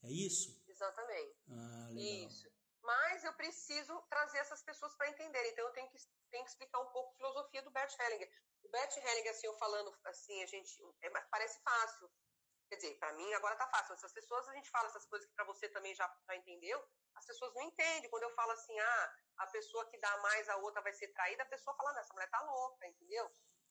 A: É isso?
B: Exatamente.
A: Ah, legal.
B: Isso. Mas eu preciso trazer essas pessoas para entenderem. Então eu tenho que, tenho que explicar um pouco a filosofia do Bert Hellinger. O Bert Hellinger, assim, eu falando assim, a gente. É, parece fácil. Quer dizer, para mim agora tá fácil. Essas pessoas, a gente fala essas coisas que para você também já, já entendeu, as pessoas não entendem. Quando eu falo assim, ah, a pessoa que dá mais a outra vai ser traída, a pessoa fala, não, essa mulher tá louca, entendeu?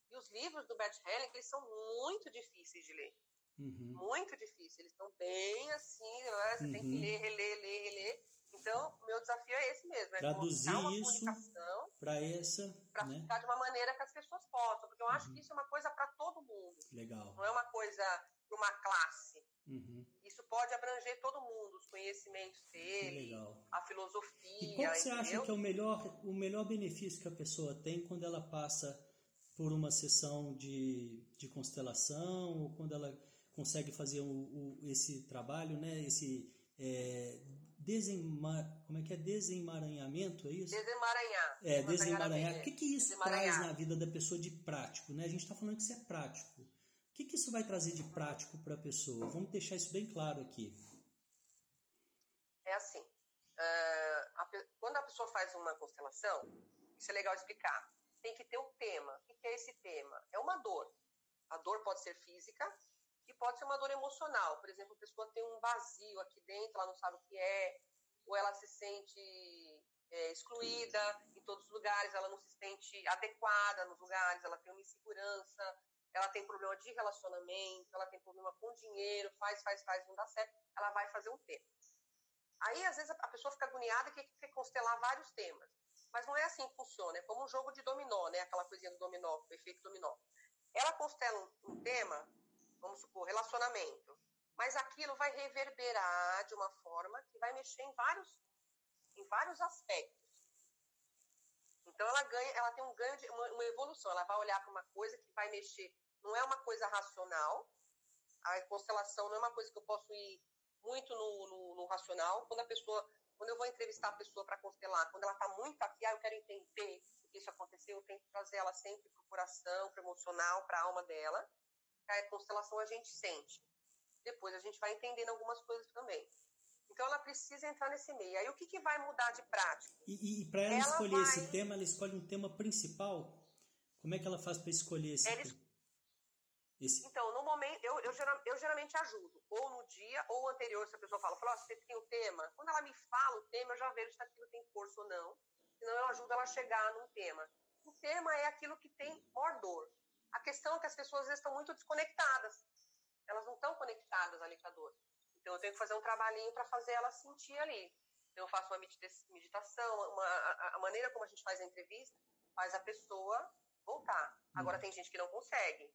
B: E os livros do Bert Hellinger, eles são muito difíceis de ler. Uhum. Muito difícil. Eles estão bem assim, né? você uhum. tem que uhum. ler, reler, ler, reler. Então, meu desafio é esse mesmo, é
A: traduzir isso para essa,
B: para né? ficar de uma maneira que as pessoas possam, porque eu uhum. acho que isso é uma coisa para todo mundo.
A: Legal.
B: Não é uma coisa para uma classe. Uhum. Isso pode abranger todo mundo, os conhecimentos dele, a filosofia.
A: E qual você acha que é o melhor, o melhor benefício que a pessoa tem quando ela passa por uma sessão de, de constelação ou quando ela consegue fazer o, o, esse trabalho, né? Esse é, desenma, como é que é desemaranhamento, é isso?
B: Desemaranhar.
A: É, desemaranhar. O que, que isso traz na vida da pessoa de prático, né? A gente está falando que isso é prático. O que, que isso vai trazer de prático para a pessoa? Vamos deixar isso bem claro aqui.
B: É assim, uh, a, quando a pessoa faz uma constelação, isso é legal explicar. Tem que ter um tema. O que é esse tema? É uma dor. A dor pode ser física, e pode ser uma dor emocional. Por exemplo, a pessoa tem um vazio aqui dentro, ela não sabe o que é, ou ela se sente é, excluída em todos os lugares, ela não se sente adequada nos lugares, ela tem uma insegurança, ela tem problema de relacionamento, ela tem problema com dinheiro, faz, faz, faz, não dá certo, ela vai fazer um tema. Aí, às vezes, a pessoa fica agoniada e quer constelar vários temas. Mas não é assim que funciona, é como um jogo de dominó, né? Aquela coisinha do dominó, o efeito dominó. Ela constela um tema vamos supor, relacionamento. Mas aquilo vai reverberar de uma forma que vai mexer em vários, em vários aspectos. Então ela ganha, ela tem um ganho de uma, uma evolução. Ela vai olhar para uma coisa que vai mexer. Não é uma coisa racional. A constelação não é uma coisa que eu posso ir muito no, no, no racional. Quando a pessoa, quando eu vou entrevistar a pessoa para constelar, quando ela está muito aqui, ah, eu quero entender o que isso aconteceu, eu tenho que trazer ela sempre para o coração, para o emocional, para a alma dela a constelação a gente sente. Depois a gente vai entendendo algumas coisas também. Então ela precisa entrar nesse meio. Aí o que, que vai mudar de prática?
A: E, e para ela, ela, escolher vai... esse tema, ela escolhe um tema principal? Como é que ela faz para escolher esse
B: ela... tema? Esse... Então, no momento, eu, eu, eu, geralmente ajudo, ou no dia, ou anterior, se a pessoa fala, fala, oh, você tem o um tema. Quando ela me fala o tema, eu já vejo se aquilo tem força ou não. Senão eu ajudo ela a chegar num tema. O tema é aquilo que tem maior dor. A questão é que as pessoas às vezes, estão muito desconectadas. Elas não estão conectadas ali com a dor. Então eu tenho que fazer um trabalhinho para fazer elas sentir ali. Então eu faço uma meditação, uma, a, a, maneira como a gente faz a entrevista faz a pessoa voltar. Agora tem gente que não consegue.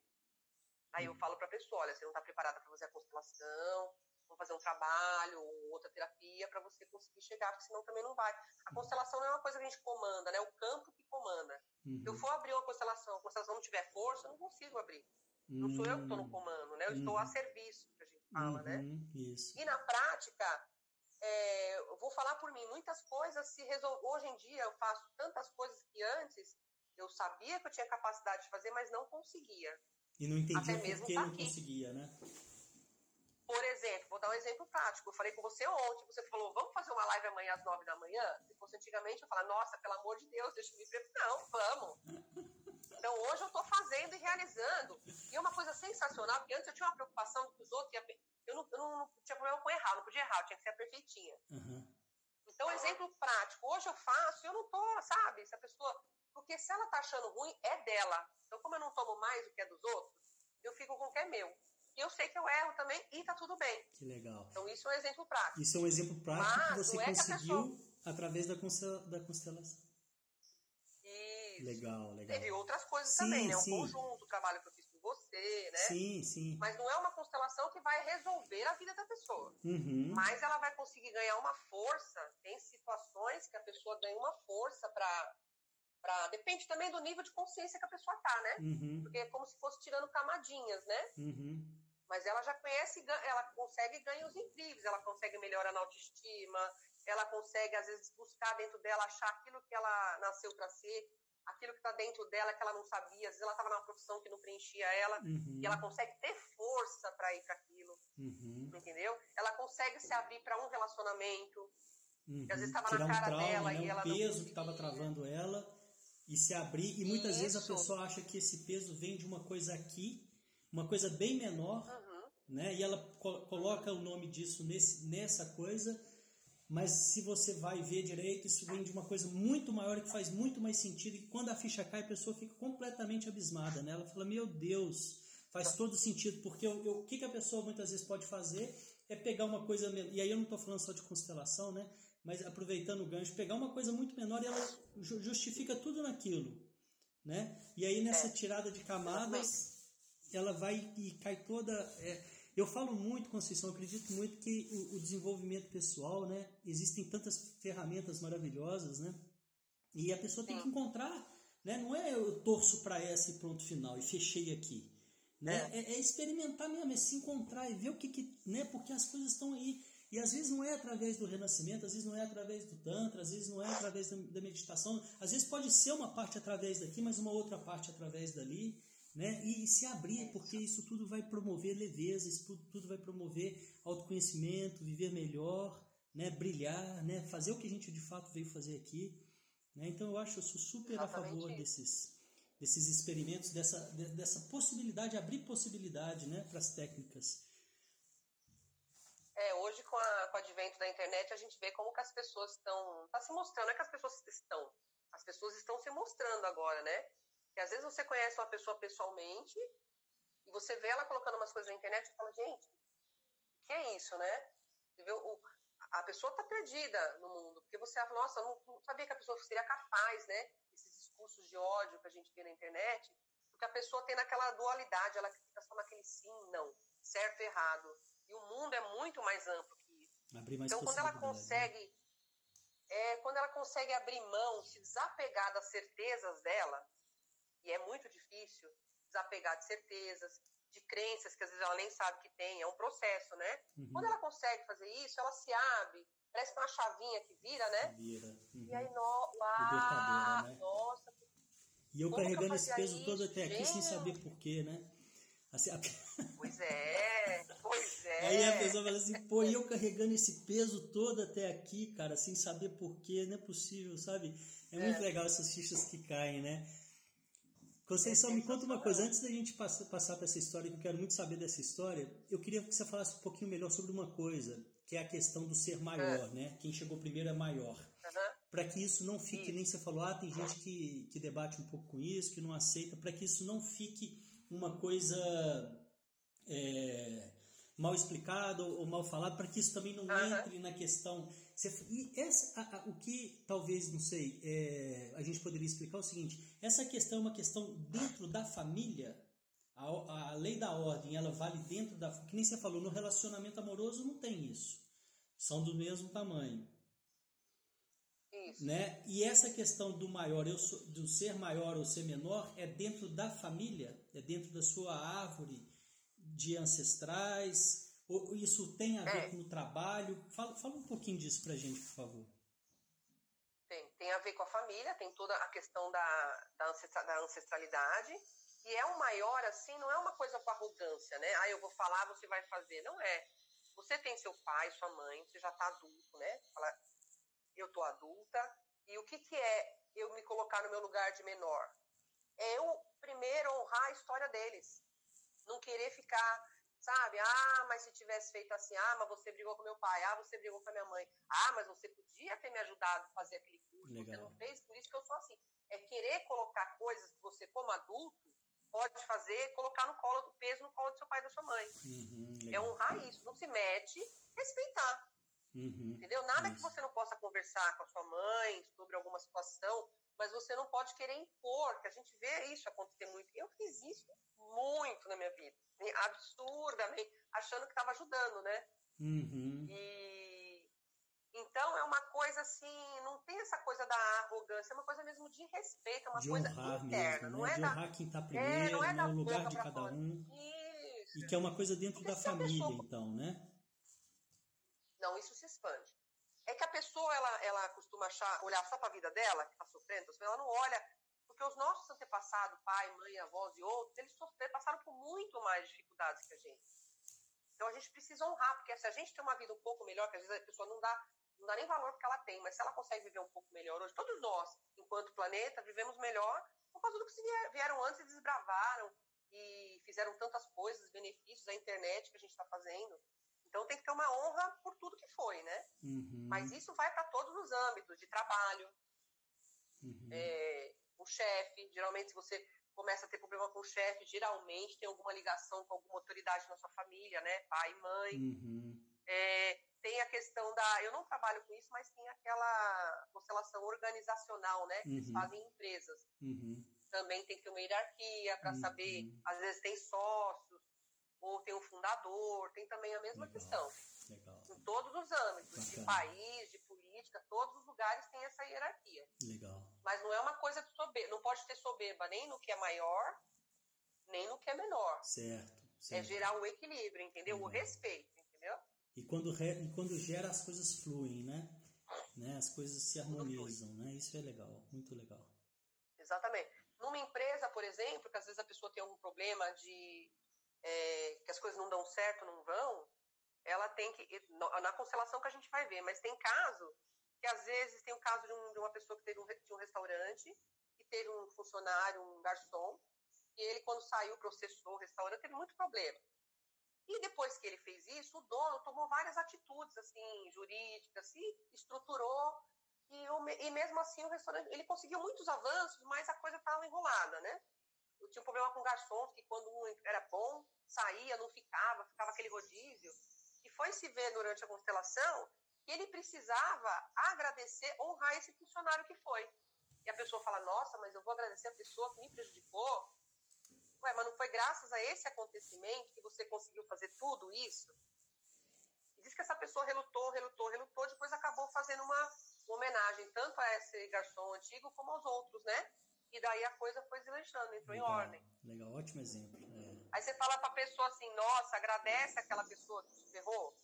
B: Aí eu falo para a pessoa, olha, você não está preparada para fazer a constelação, vamos fazer um trabalho ou outra terapia para você conseguir chegar, porque senão também não vai. A constelação não é uma coisa que a gente comanda, né? É o campo que comanda. Uhum. Eu for abrir uma constelação, a constelação não tiver força, eu não consigo abrir. Não sou eu que estou no uhum. comando, né? Eu uhum. estou a serviço, para a fala, né?
A: uhum, né? Isso.
B: E na prática, é, eu vou falar por mim, muitas coisas se resolvem. Hoje em dia eu faço tantas coisas que antes eu sabia que eu tinha capacidade de fazer, mas não conseguia.
A: E não entendia por que tá não conseguia, né?
B: Por exemplo, vou dar um exemplo prático. Eu falei com você ontem, você falou, vamos fazer uma live amanhã às nove da manhã? Se fosse antigamente, eu falava, nossa, pelo amor de Deus, deixa eu me preparar. Não, vamos. Então hoje eu estou fazendo e realizando. E é uma coisa sensacional, porque antes eu tinha uma preocupação que os outros eu não, eu não tinha problema com errar, não podia errar, eu tinha que ser perfeitinha. Uhum. Então, exemplo prático, hoje eu faço, eu não tô, sabe? Se a pessoa. Porque se ela tá achando ruim, é dela. Então, como eu não tomo mais o que é dos outros, eu fico com o que é meu. E eu sei que eu erro também e tá tudo bem.
A: Que legal.
B: Então, isso é um exemplo prático.
A: Isso é um exemplo prático Mas, que você é conseguiu que pessoa... através da, constelação.
B: Isso.
A: Legal, legal.
B: Teve outras coisas sim, também, né? Um sim. conjunto, o trabalho que eu fiz com você, né?
A: Sim, sim.
B: Mas não é uma constelação que vai resolver a vida da pessoa.
A: Uhum.
B: Mas ela vai conseguir ganhar uma força. Tem situações que a pessoa ganha uma força para Pra, depende também do nível de consciência que a pessoa tá, né?
A: Uhum.
B: Porque é como se fosse tirando camadinhas, né?
A: Uhum.
B: Mas ela já conhece, ela consegue ganhos incríveis, ela consegue melhorar na autoestima, ela consegue, às vezes, buscar dentro dela, achar aquilo que ela nasceu para ser, aquilo que está dentro dela que ela não sabia. Às vezes ela estava numa profissão que não preenchia ela
A: uhum.
B: e ela consegue ter força para ir para aquilo,
A: uhum.
B: entendeu? Ela consegue se abrir para um relacionamento
A: uhum.
B: que às vezes estava na cara
A: um trauma,
B: dela
A: né?
B: e ela
A: um peso que estava travando ela e se abrir. E muitas Isso. vezes a pessoa acha que esse peso vem de uma coisa aqui, uma coisa bem menor,
B: uhum.
A: né? E ela co coloca o nome disso nesse, nessa coisa mas se você vai ver direito, isso vem de uma coisa muito maior que faz muito mais sentido. E quando a ficha cai, a pessoa fica completamente abismada. Né? Ela fala: Meu Deus, faz todo sentido, porque o que, que a pessoa muitas vezes pode fazer é pegar uma coisa. E aí eu não estou falando só de constelação, né? mas aproveitando o gancho, pegar uma coisa muito menor e ela justifica tudo naquilo. Né? E aí nessa é. tirada de camadas, ela vai e cai toda. É, eu falo muito, Conceição, acredito muito que o, o, desenvolvimento pessoal, né? Existem tantas ferramentas maravilhosas, né? E a pessoa tem que encontrar, né? Não é eu torço para essa e pronto, final, e fechei aqui. Né? É. É, é experimentar mesmo, é se encontrar e ver o que, que né? Porque as coisas estão aí. E às vezes não é através do renascimento, às vezes não é através do Tantra, às vezes não é através da, da meditação, às vezes pode ser uma parte através daqui, mas uma outra parte através dali né? E, e, se abrir, porque isso tudo vai promover leveza, isso tudo vai promover autoconhecimento, viver melhor, né? Brilhar, né? Fazer o que a gente de fato veio fazer aqui, né? Então eu acho, eu sou super Exatamente. a favor desses desses experimentos, dessa dessa possibilidade, abrir possibilidade, né? Para as técnicas.
B: É, hoje com, a, com o advento da internet a gente vê como que as pessoas estão, tá se mostrando, é que as pessoas estão, as pessoas estão se mostrando agora, né? Que às vezes você conhece uma pessoa pessoalmente e você vê ela colocando umas coisas na internet e fala, gente, que é isso, né? O, a pessoa está perdida no mundo, porque você fala, nossa, não, não, sabia que a pessoa seria capaz, né? Esses discursos de ódio que a gente vê na internet, porque a pessoa tem naquela dualidade, ela fica só naquele sim, não, certo errado. E o mundo é muito mais amplo que isso.
A: então,
B: quando ela né? consegue, é, quando ela consegue abrir mão, se desapegar das certezas dela, e é muito difícil desapegar de certezas, de crenças que às vezes ela nem sabe que tem, é um processo, né? Uhum. Quando ela consegue fazer isso, ela se abre, parece uma chavinha que vira, né?
A: Vira. Uhum.
B: E aí, no, lá, né? nossa.
A: E eu carregando eu esse peso isso, todo até aqui gente? sem saber porquê, né?
B: Assim, a... Pois é, pois é.
A: Aí a pessoa fala assim, pô, e eu carregando esse peso todo até aqui, cara, sem saber porquê, não é possível, sabe? É, é. muito legal essas fichas que caem, né? Conceição, me conta uma coisa, antes da gente passar, passar para essa história, que eu quero muito saber dessa história, eu queria que você falasse um pouquinho melhor sobre uma coisa, que é a questão do ser maior, é. né? Quem chegou primeiro é maior.
B: Uhum.
A: Para que isso não fique, Sim. nem você falou, ah, tem gente que, que debate um pouco com isso, que não aceita, para que isso não fique uma coisa é, mal explicada ou mal falada, para que isso também não uhum. entre na questão e essa, a, a, o que talvez, não sei, é, a gente poderia explicar é o seguinte: essa questão é uma questão dentro da família. A, a lei da ordem, ela vale dentro da. Que nem você falou, no relacionamento amoroso não tem isso. São do mesmo tamanho.
B: Isso.
A: Né? E essa questão do maior, eu sou, do ser maior ou ser menor, é dentro da família, é dentro da sua árvore de ancestrais, Isso tem a ver é. com o trabalho? Fala, fala um pouquinho disso pra gente, por favor.
B: Tem, tem a ver com a família, tem toda a questão da, da ancestralidade. E é o maior, assim, não é uma coisa com arrogância, né? Ah, eu vou falar, você vai fazer. Não é. Você tem seu pai, sua mãe, você já está adulto, né? Fala, eu tô adulta. E o que, que é eu me colocar no meu lugar de menor? É eu primeiro honrar a história deles. Não querer ficar sabe? Ah, mas se tivesse feito assim, ah, mas você brigou com meu pai, ah, você brigou com a minha mãe, ah, mas você podia ter me ajudado a fazer aquele curso, Legal. você não fez, por isso que eu sou assim. É querer colocar coisas que você, como adulto, pode fazer, colocar no colo do peso no colo do seu pai e da sua mãe. Uhum, é honrar isso, não se mete, respeitar. Uhum, Entendeu? Nada isso. que você não possa conversar com a sua mãe sobre alguma situação, mas você não pode querer impor, que a gente vê isso acontecer muito. Eu fiz isso muito na minha vida, absurdamente, achando que estava ajudando, né? Uhum. E então é uma coisa assim, não tem essa coisa da arrogância, é uma coisa mesmo de respeito, é uma
A: de
B: coisa
A: interna, mesmo, né? não é de honrar da, quem está primeiro, é, não é né? o lugar de cada um. Isso. E que é uma coisa dentro Porque da família, pessoa... então, né?
B: Não, isso se expande. Pessoa, ela, ela costuma achar, olhar só para a vida dela, que está sofrendo, ela não olha porque os nossos antepassados, pai, mãe, avós e outros, eles sofreram, passaram por muito mais dificuldades que a gente. Então a gente precisa honrar, porque se a gente tem uma vida um pouco melhor, que às vezes a pessoa não dá, não dá nem valor porque ela tem, mas se ela consegue viver um pouco melhor hoje, todos nós, enquanto planeta, vivemos melhor por causa do que vieram antes e desbravaram e fizeram tantas coisas, benefícios, a internet que a gente está fazendo. Então tem que ter uma honra por tudo que foi, né? Uhum. Mas isso vai para todos os âmbitos, de trabalho, uhum. é, o chefe. Geralmente, se você começa a ter problema com o chefe, geralmente tem alguma ligação com alguma autoridade na sua família, né? Pai, mãe. Uhum. É, tem a questão da. Eu não trabalho com isso, mas tem aquela constelação organizacional, né? Que uhum. eles fazem em empresas. Uhum. Também tem que ter uma hierarquia para saber. Uhum. Às vezes tem sócios, ou tem um fundador, tem também a mesma Legal. questão. Legal. Em todos os âmbitos, Bacana. de país, de política, todos os lugares têm essa hierarquia. Legal. Mas não é uma coisa de soberba, não pode ter soberba nem no que é maior, nem no que é menor.
A: Certo.
B: É certo. É gerar o equilíbrio, entendeu? Legal. O respeito, entendeu?
A: E quando, re... e quando gera, as coisas fluem, né? né? As coisas se harmonizam, né? Isso é legal, muito legal.
B: Exatamente. Numa empresa, por exemplo, que às vezes a pessoa tem algum problema de é, que as coisas não dão certo, não vão, ela tem que. Na constelação que a gente vai ver, mas tem caso que às vezes tem o caso de, um, de uma pessoa que teve um, um restaurante e teve um funcionário, um garçom, e ele, quando saiu, processou o restaurante, teve muito problema. E depois que ele fez isso, o dono tomou várias atitudes, assim, jurídicas, se estruturou, e, o, e mesmo assim o restaurante, ele conseguiu muitos avanços, mas a coisa estava enrolada, né? Eu tinha um problema com garçons, que quando um era bom, saía, não ficava, ficava aquele rodízio. E foi se ver durante a constelação que ele precisava agradecer, honrar esse funcionário que foi. E a pessoa fala, nossa, mas eu vou agradecer a pessoa que me prejudicou. Ué, mas não foi graças a esse acontecimento que você conseguiu fazer tudo isso? E diz que essa pessoa relutou, relutou, relutou, depois acabou fazendo uma, uma homenagem tanto a esse garçom antigo como aos outros, né? E daí a coisa foi desleixando, entrou
A: legal,
B: em ordem.
A: Legal, ótimo exemplo. É.
B: Aí você fala pra pessoa assim, nossa, agradece aquela pessoa que te ferrou.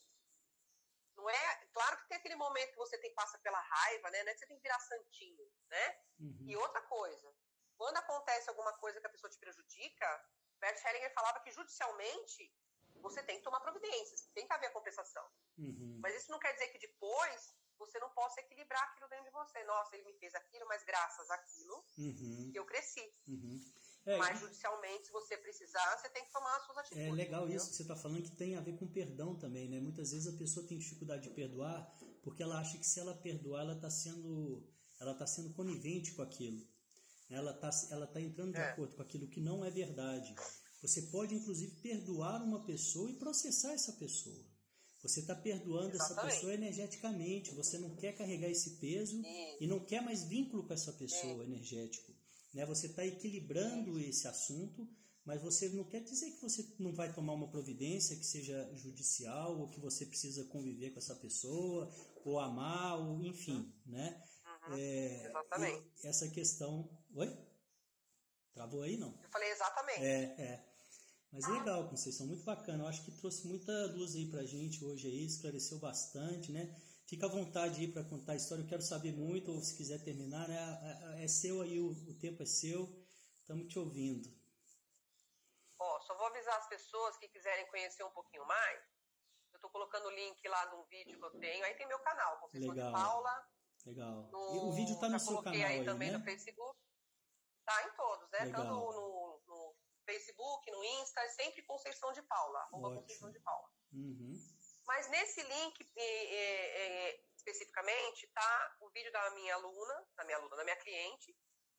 B: Não é? Claro que tem aquele momento que você tem passa pela raiva, né? Não é que você tem que virar santinho, né? Uhum. E outra coisa, quando acontece alguma coisa que a pessoa te prejudica, Bert Hellinger falava que judicialmente você tem que tomar providências, tem que haver a compensação. Uhum. Mas isso não quer dizer que depois você não possa equilibrar aquilo dentro de você. Nossa, ele me fez aquilo, mas graças àquilo uhum. eu cresci. Uhum. É, mas judicialmente, se você precisar, você tem que tomar as suas atitudes.
A: É legal entendeu? isso que você está falando, que tem a ver com perdão também, né? Muitas vezes a pessoa tem dificuldade de perdoar porque ela acha que se ela perdoar, ela está sendo, ela tá sendo conivente com aquilo. Ela está ela tá entrando de é. acordo com aquilo que não é verdade. Você pode, inclusive, perdoar uma pessoa e processar essa pessoa. Você está perdoando Exatamente. essa pessoa energeticamente. Você não quer carregar esse peso e não quer mais vínculo com essa pessoa energético. Né? Você está equilibrando esse assunto, mas você não quer dizer que você não vai tomar uma providência que seja judicial ou que você precisa conviver com essa pessoa ou amar, ou enfim, né? Uhum. É,
B: exatamente.
A: Essa questão. Oi? Travou aí, não?
B: Eu falei exatamente.
A: É, é. Mas legal, Conceição, muito bacana. Eu acho que trouxe muita luz aí pra gente hoje aí, esclareceu bastante, né? Fica à vontade aí para contar a história. Eu quero saber muito, ou se quiser terminar, né? É, é seu aí, o, o tempo é seu. Estamos te ouvindo.
B: Ó, só vou avisar as pessoas que quiserem conhecer um pouquinho mais. Eu estou colocando o link lá de um vídeo que eu tenho. Aí tem meu canal, Conceição
A: Legal.
B: de Paula.
A: Legal.
B: No,
A: e o vídeo está no seu canal
B: aí
A: aí,
B: também
A: né?
B: no Facebook. Tá em todos, né?
A: Legal.
B: Tanto no Facebook, no Insta, é sempre Conceição de Paula. Arroba. Conceição de Paula.
A: Uhum.
B: Mas nesse link eh, eh, eh, especificamente tá o vídeo da minha aluna, da minha aluna, da minha cliente,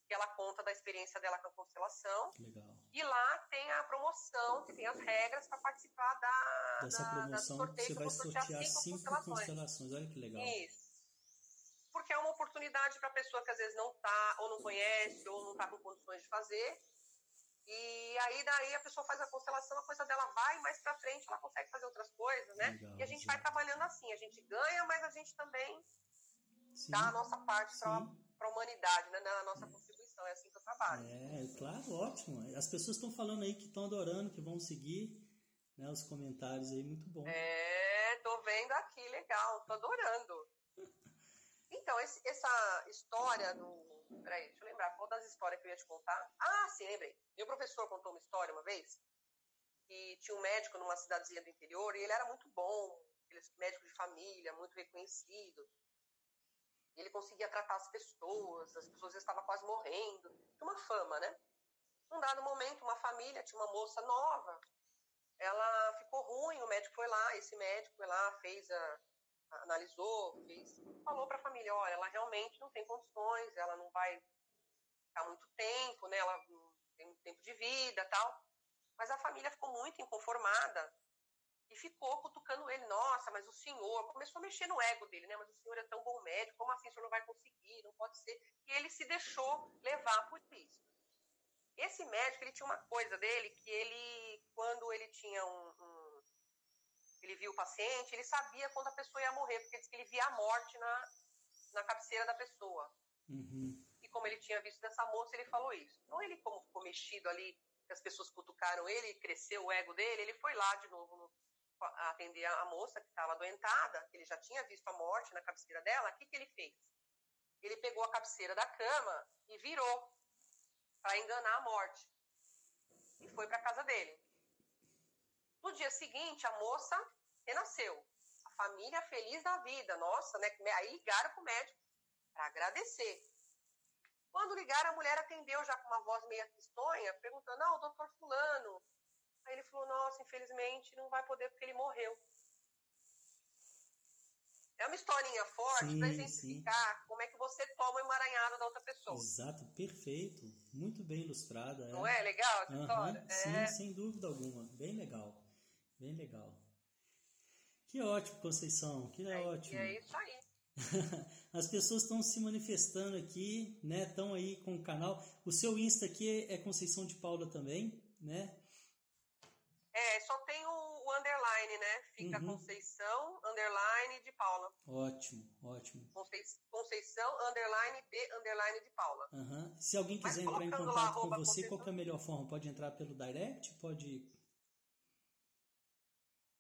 B: que ela conta da experiência dela com a constelação.
A: Legal.
B: E lá tem a promoção, que tem as regras para participar da,
A: Dessa
B: da,
A: promoção
B: da sorteio,
A: você vai
B: sortear
A: sortear
B: cinco
A: cinco
B: constelações.
A: constelações. Olha que legal.
B: Isso. Porque é uma oportunidade para a pessoa que às vezes não tá, ou não conhece, ou não está com condições de fazer. E aí daí a pessoa faz a constelação, a coisa dela vai mais para frente, ela consegue fazer outras coisas, né?
A: Legal,
B: e a gente
A: sim.
B: vai trabalhando assim, a gente ganha, mas a gente também
A: Sim.
B: dá a nossa parte para a humanidade, né? Na nossa contribuição. É assim que eu trabalho.
A: É, claro, ótimo. As pessoas estão falando aí que estão adorando, que vão seguir né, os comentários aí, muito bom.
B: É, tô vendo aqui, legal, tô adorando. Então, esse- essa história do. Peraí, deixa eu lembrar qual das histórias que eu ia te contar. Ah, sim, lembrei. Meu professor contou uma história uma vez que tinha um médico numa cidadezinha do interior e ele era muito bom, médico de família, muito reconhecido. Ele conseguia tratar as pessoas, as pessoas estavam quase morrendo. Tinha uma fama, né? Num dado momento, uma família tinha uma moça nova, ela ficou ruim, o médico foi lá, esse médico foi lá, fez a- analisou, fez, falou para a família, olha, ela realmente não tem condições, ela não vai ficar muito tempo, né? Ela tem muito tempo de vida, tal. Mas a família ficou muito inconformada e ficou cutucando ele, nossa, mas o senhor começou a mexer no ego dele, né? Mas o senhor é tão bom médico, como assim o senhor não vai conseguir? Não pode ser. E ele se deixou levar por isso. Esse médico, ele tinha uma coisa dele que ele, quando ele tinha um, um- ele viu o paciente, ele sabia quando a pessoa ia morrer, porque ele disse que ele via a morte na, na cabeceira da pessoa.
A: Uhum.
B: E como ele tinha visto dessa moça, ele falou isso. Então ele, como ficou mexido ali, que as pessoas cutucaram ele, cresceu o ego dele, ele foi lá de novo no- atender a moça que estava adoentada, ele já tinha visto a morte na cabeceira dela. O que, que ele fez? Ele pegou a cabeceira da cama e virou para enganar a morte. E foi para casa dele. No dia seguinte, a moça renasceu. A família feliz da vida. Nossa, né? Aí ligaram pro médico para agradecer. Quando ligaram, a mulher atendeu já com uma voz meio tristonha, perguntando: Ah, o doutor Fulano. Aí ele falou: Nossa, infelizmente não vai poder porque ele morreu. É uma historinha forte para exemplificar como é que você toma o emaranhado da outra pessoa.
A: Exato, perfeito. Muito bem ilustrada.
B: Não é legal essa história?
A: Sim,
B: É.
A: sem dúvida alguma. Bem legal. Bem legal. Que ótimo, Conceição. Que
B: É,
A: ótimo.
B: E é isso aí.
A: As pessoas estão se manifestando aqui, né? Estão aí com o canal. O seu Insta aqui é Conceição de Paula também, né?
B: É, só tem o, o underline, né? Fica
A: Uhum.
B: Conceição, underline de Paula.
A: Ótimo, ótimo.
B: Concei- Conceição, underline de, underline de Paula.
A: Aham. Se alguém
B: Mas
A: quiser entrar em
B: colocando lá,
A: contato com você, qual
B: Conceição.
A: que é a melhor forma? Pode entrar pelo direct? Pode.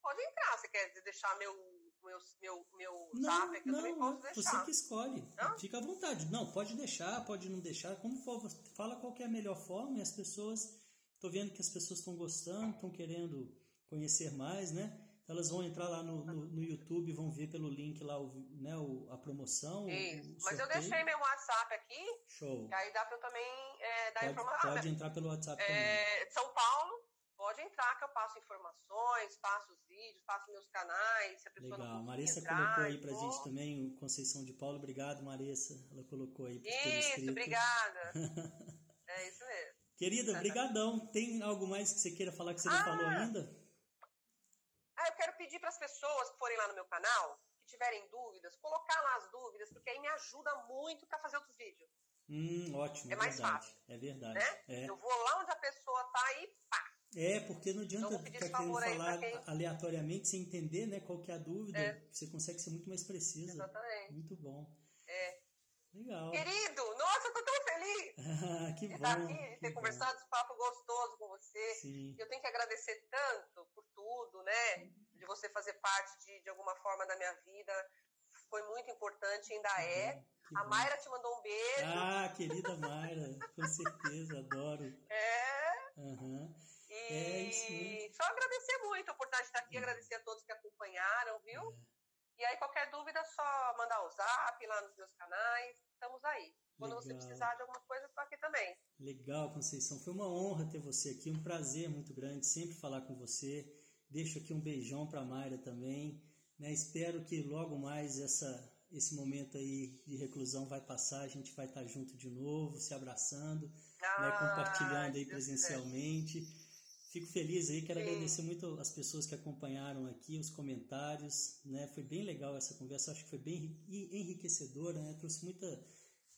B: Pode entrar, você quer deixar meu, meu, meu, meu
A: Não,
B: zap aqui, eu também
A: não,
B: posso deixar.
A: você que escolhe.
B: Não?
A: Fica à vontade. Não, pode deixar, pode não deixar, como for. Fala qual que é a melhor forma e as pessoas. Tô vendo que as pessoas estão gostando, estão querendo conhecer mais, né? Elas vão entrar lá no, no, no YouTube, vão ver pelo link lá o, né, o, a promoção.
B: Isso. Mas eu deixei meu WhatsApp aqui,
A: Show.
B: aí dá pra eu também é, dar
A: Pode,
B: informação.
A: pode entrar pelo WhatsApp também.
B: É, São Paulo, pode entrar que eu passo informações, passo os vídeos, passo meus canais,
A: Legal. A Marissa
B: entrar,
A: colocou aí pra
B: eu
A: gente
B: vou-
A: também o Conceição de Paulo. Obrigado, Marissa. Ela colocou aí
B: Isso, obrigada. é isso mesmo.
A: Querida, brigadão. Tem algo mais que você queira falar que você não
B: Ah!
A: falou ainda?
B: Ah, eu quero pedir para as pessoas que forem lá no meu canal, que tiverem dúvidas, colocar lá as dúvidas, porque aí me ajuda muito para fazer outros vídeos,
A: Hum, ótimo,
B: É
A: é,
B: mais
A: verdade.
B: fácil,
A: É verdade.
B: né?
A: É.
B: Eu vou lá onde a pessoa tá e pá.
A: É, porque não adianta
B: Então,
A: ficar querendo falar
B: quem-
A: aleatoriamente sem entender né, qual que é a dúvida.
B: É.
A: Você consegue ser muito mais precisa.
B: Exatamente.
A: Muito bom.
B: É.
A: Legal.
B: Querido, nossa, eu tô tão feliz
A: que
B: de
A: bom.
B: estar aqui, de ter
A: bom.
B: conversado esse papo gostoso com você. Sim. Eu tenho que agradecer tanto por tudo, né? De você fazer parte de, de alguma forma da minha vida. Foi muito importante, ainda que é. Bom, a Mayra te mandou um beijo.
A: Ah, querida Mayra, com certeza, adoro.
B: É.
A: Uhum.
B: E é só agradecer muito a oportunidade de estar aqui, é. agradecer a todos que acompanharam, viu? É. E aí, qualquer dúvida, só mandar o zap lá nos meus canais. Estamos aí. Quando Legal. você precisar de alguma coisa, estou aqui também.
A: Legal, Conceição. Foi uma honra ter você aqui, um prazer muito grande sempre falar com você. Deixo aqui um beijão para a Mayra também. Né? Espero que logo mais essa, esse momento aí de reclusão vai passar, a gente vai estar junto de novo, se abraçando, né? ah, né? compartilhando aí presencialmente. Fico feliz aí, quero Sim. agradecer muito as pessoas que acompanharam aqui, os comentários, né? Foi bem legal essa conversa, acho que foi bem enriquecedora, né? Trouxe muita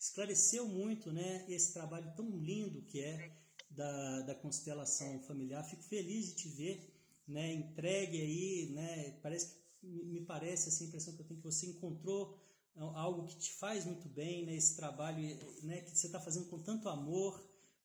A: esclareceu muito, né, esse trabalho tão lindo que é da, da constelação familiar. Fico feliz de te ver, né, entregue aí, né? Parece me parece assim a impressão que eu tenho que você encontrou algo que te faz muito bem, né? Esse trabalho, né, que você está fazendo com tanto amor,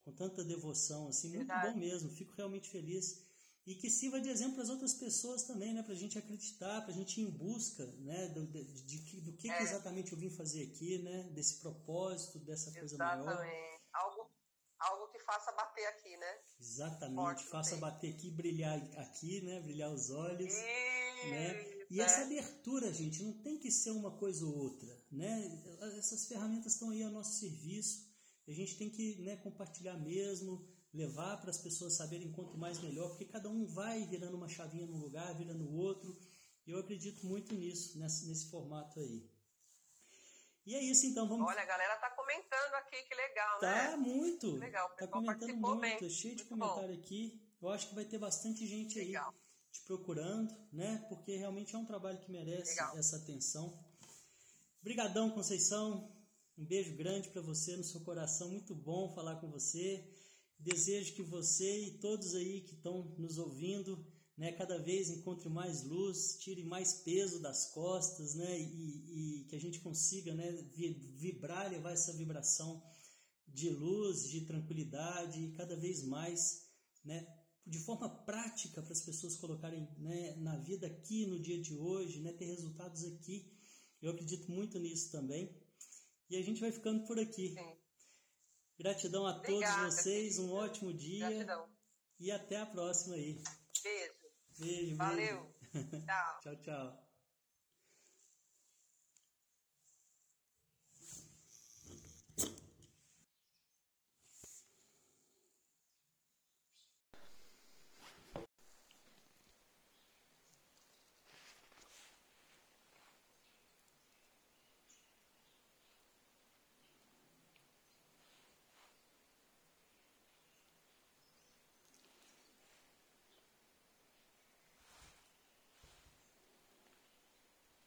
A: com tanta devoção, assim, muito Verdade. bom mesmo. Fico realmente feliz e que sirva de exemplo para as outras pessoas também, né? Para a gente acreditar, para a gente ir em busca, né? Do, de, de, do que, é. que, exatamente eu vim fazer aqui, né? Desse propósito, dessa coisa
B: exatamente.
A: maior.
B: Algo, algo que faça bater aqui, né?
A: Exatamente, Forte faça bater aqui, brilhar aqui, né? Brilhar os olhos, Isso, né? E é. essa abertura, gente, não tem que ser uma coisa ou outra, né? Essas ferramentas estão aí ao nosso serviço a gente tem que né, compartilhar mesmo, levar para as pessoas saberem quanto mais melhor, porque cada um vai virando uma chavinha num lugar, virando no outro. E eu acredito muito nisso, nesse, nesse formato aí. E é isso, então, vamos.
B: Olha, a galera tá comentando aqui, que legal,
A: tá
B: né?
A: Tá muito. Que legal, tá comentando muito, bem. cheio de comentário bom. aqui. Eu acho que vai ter bastante gente legal. aí te procurando, né? Porque realmente é um trabalho que merece legal. essa atenção. Obrigadão, Conceição. Um beijo grande para você no seu coração, muito bom falar com você. Desejo que você e todos aí que estão nos ouvindo, né, cada vez encontre mais luz, tire mais peso das costas, né, e, e que a gente consiga, né, vibrar, levar essa vibração de luz, de tranquilidade, e cada vez mais, né, de forma prática para as pessoas colocarem né, na vida aqui no dia de hoje, né, ter resultados aqui. Eu acredito muito nisso também. E a gente vai ficando por aqui. Sim. Gratidão a Obrigada, todos vocês, um ótimo dia. Gratidão. E até a próxima aí.
B: Beijo.
A: Beijo,
B: Valeu.
A: Beijo. Tchau. tchau, tchau.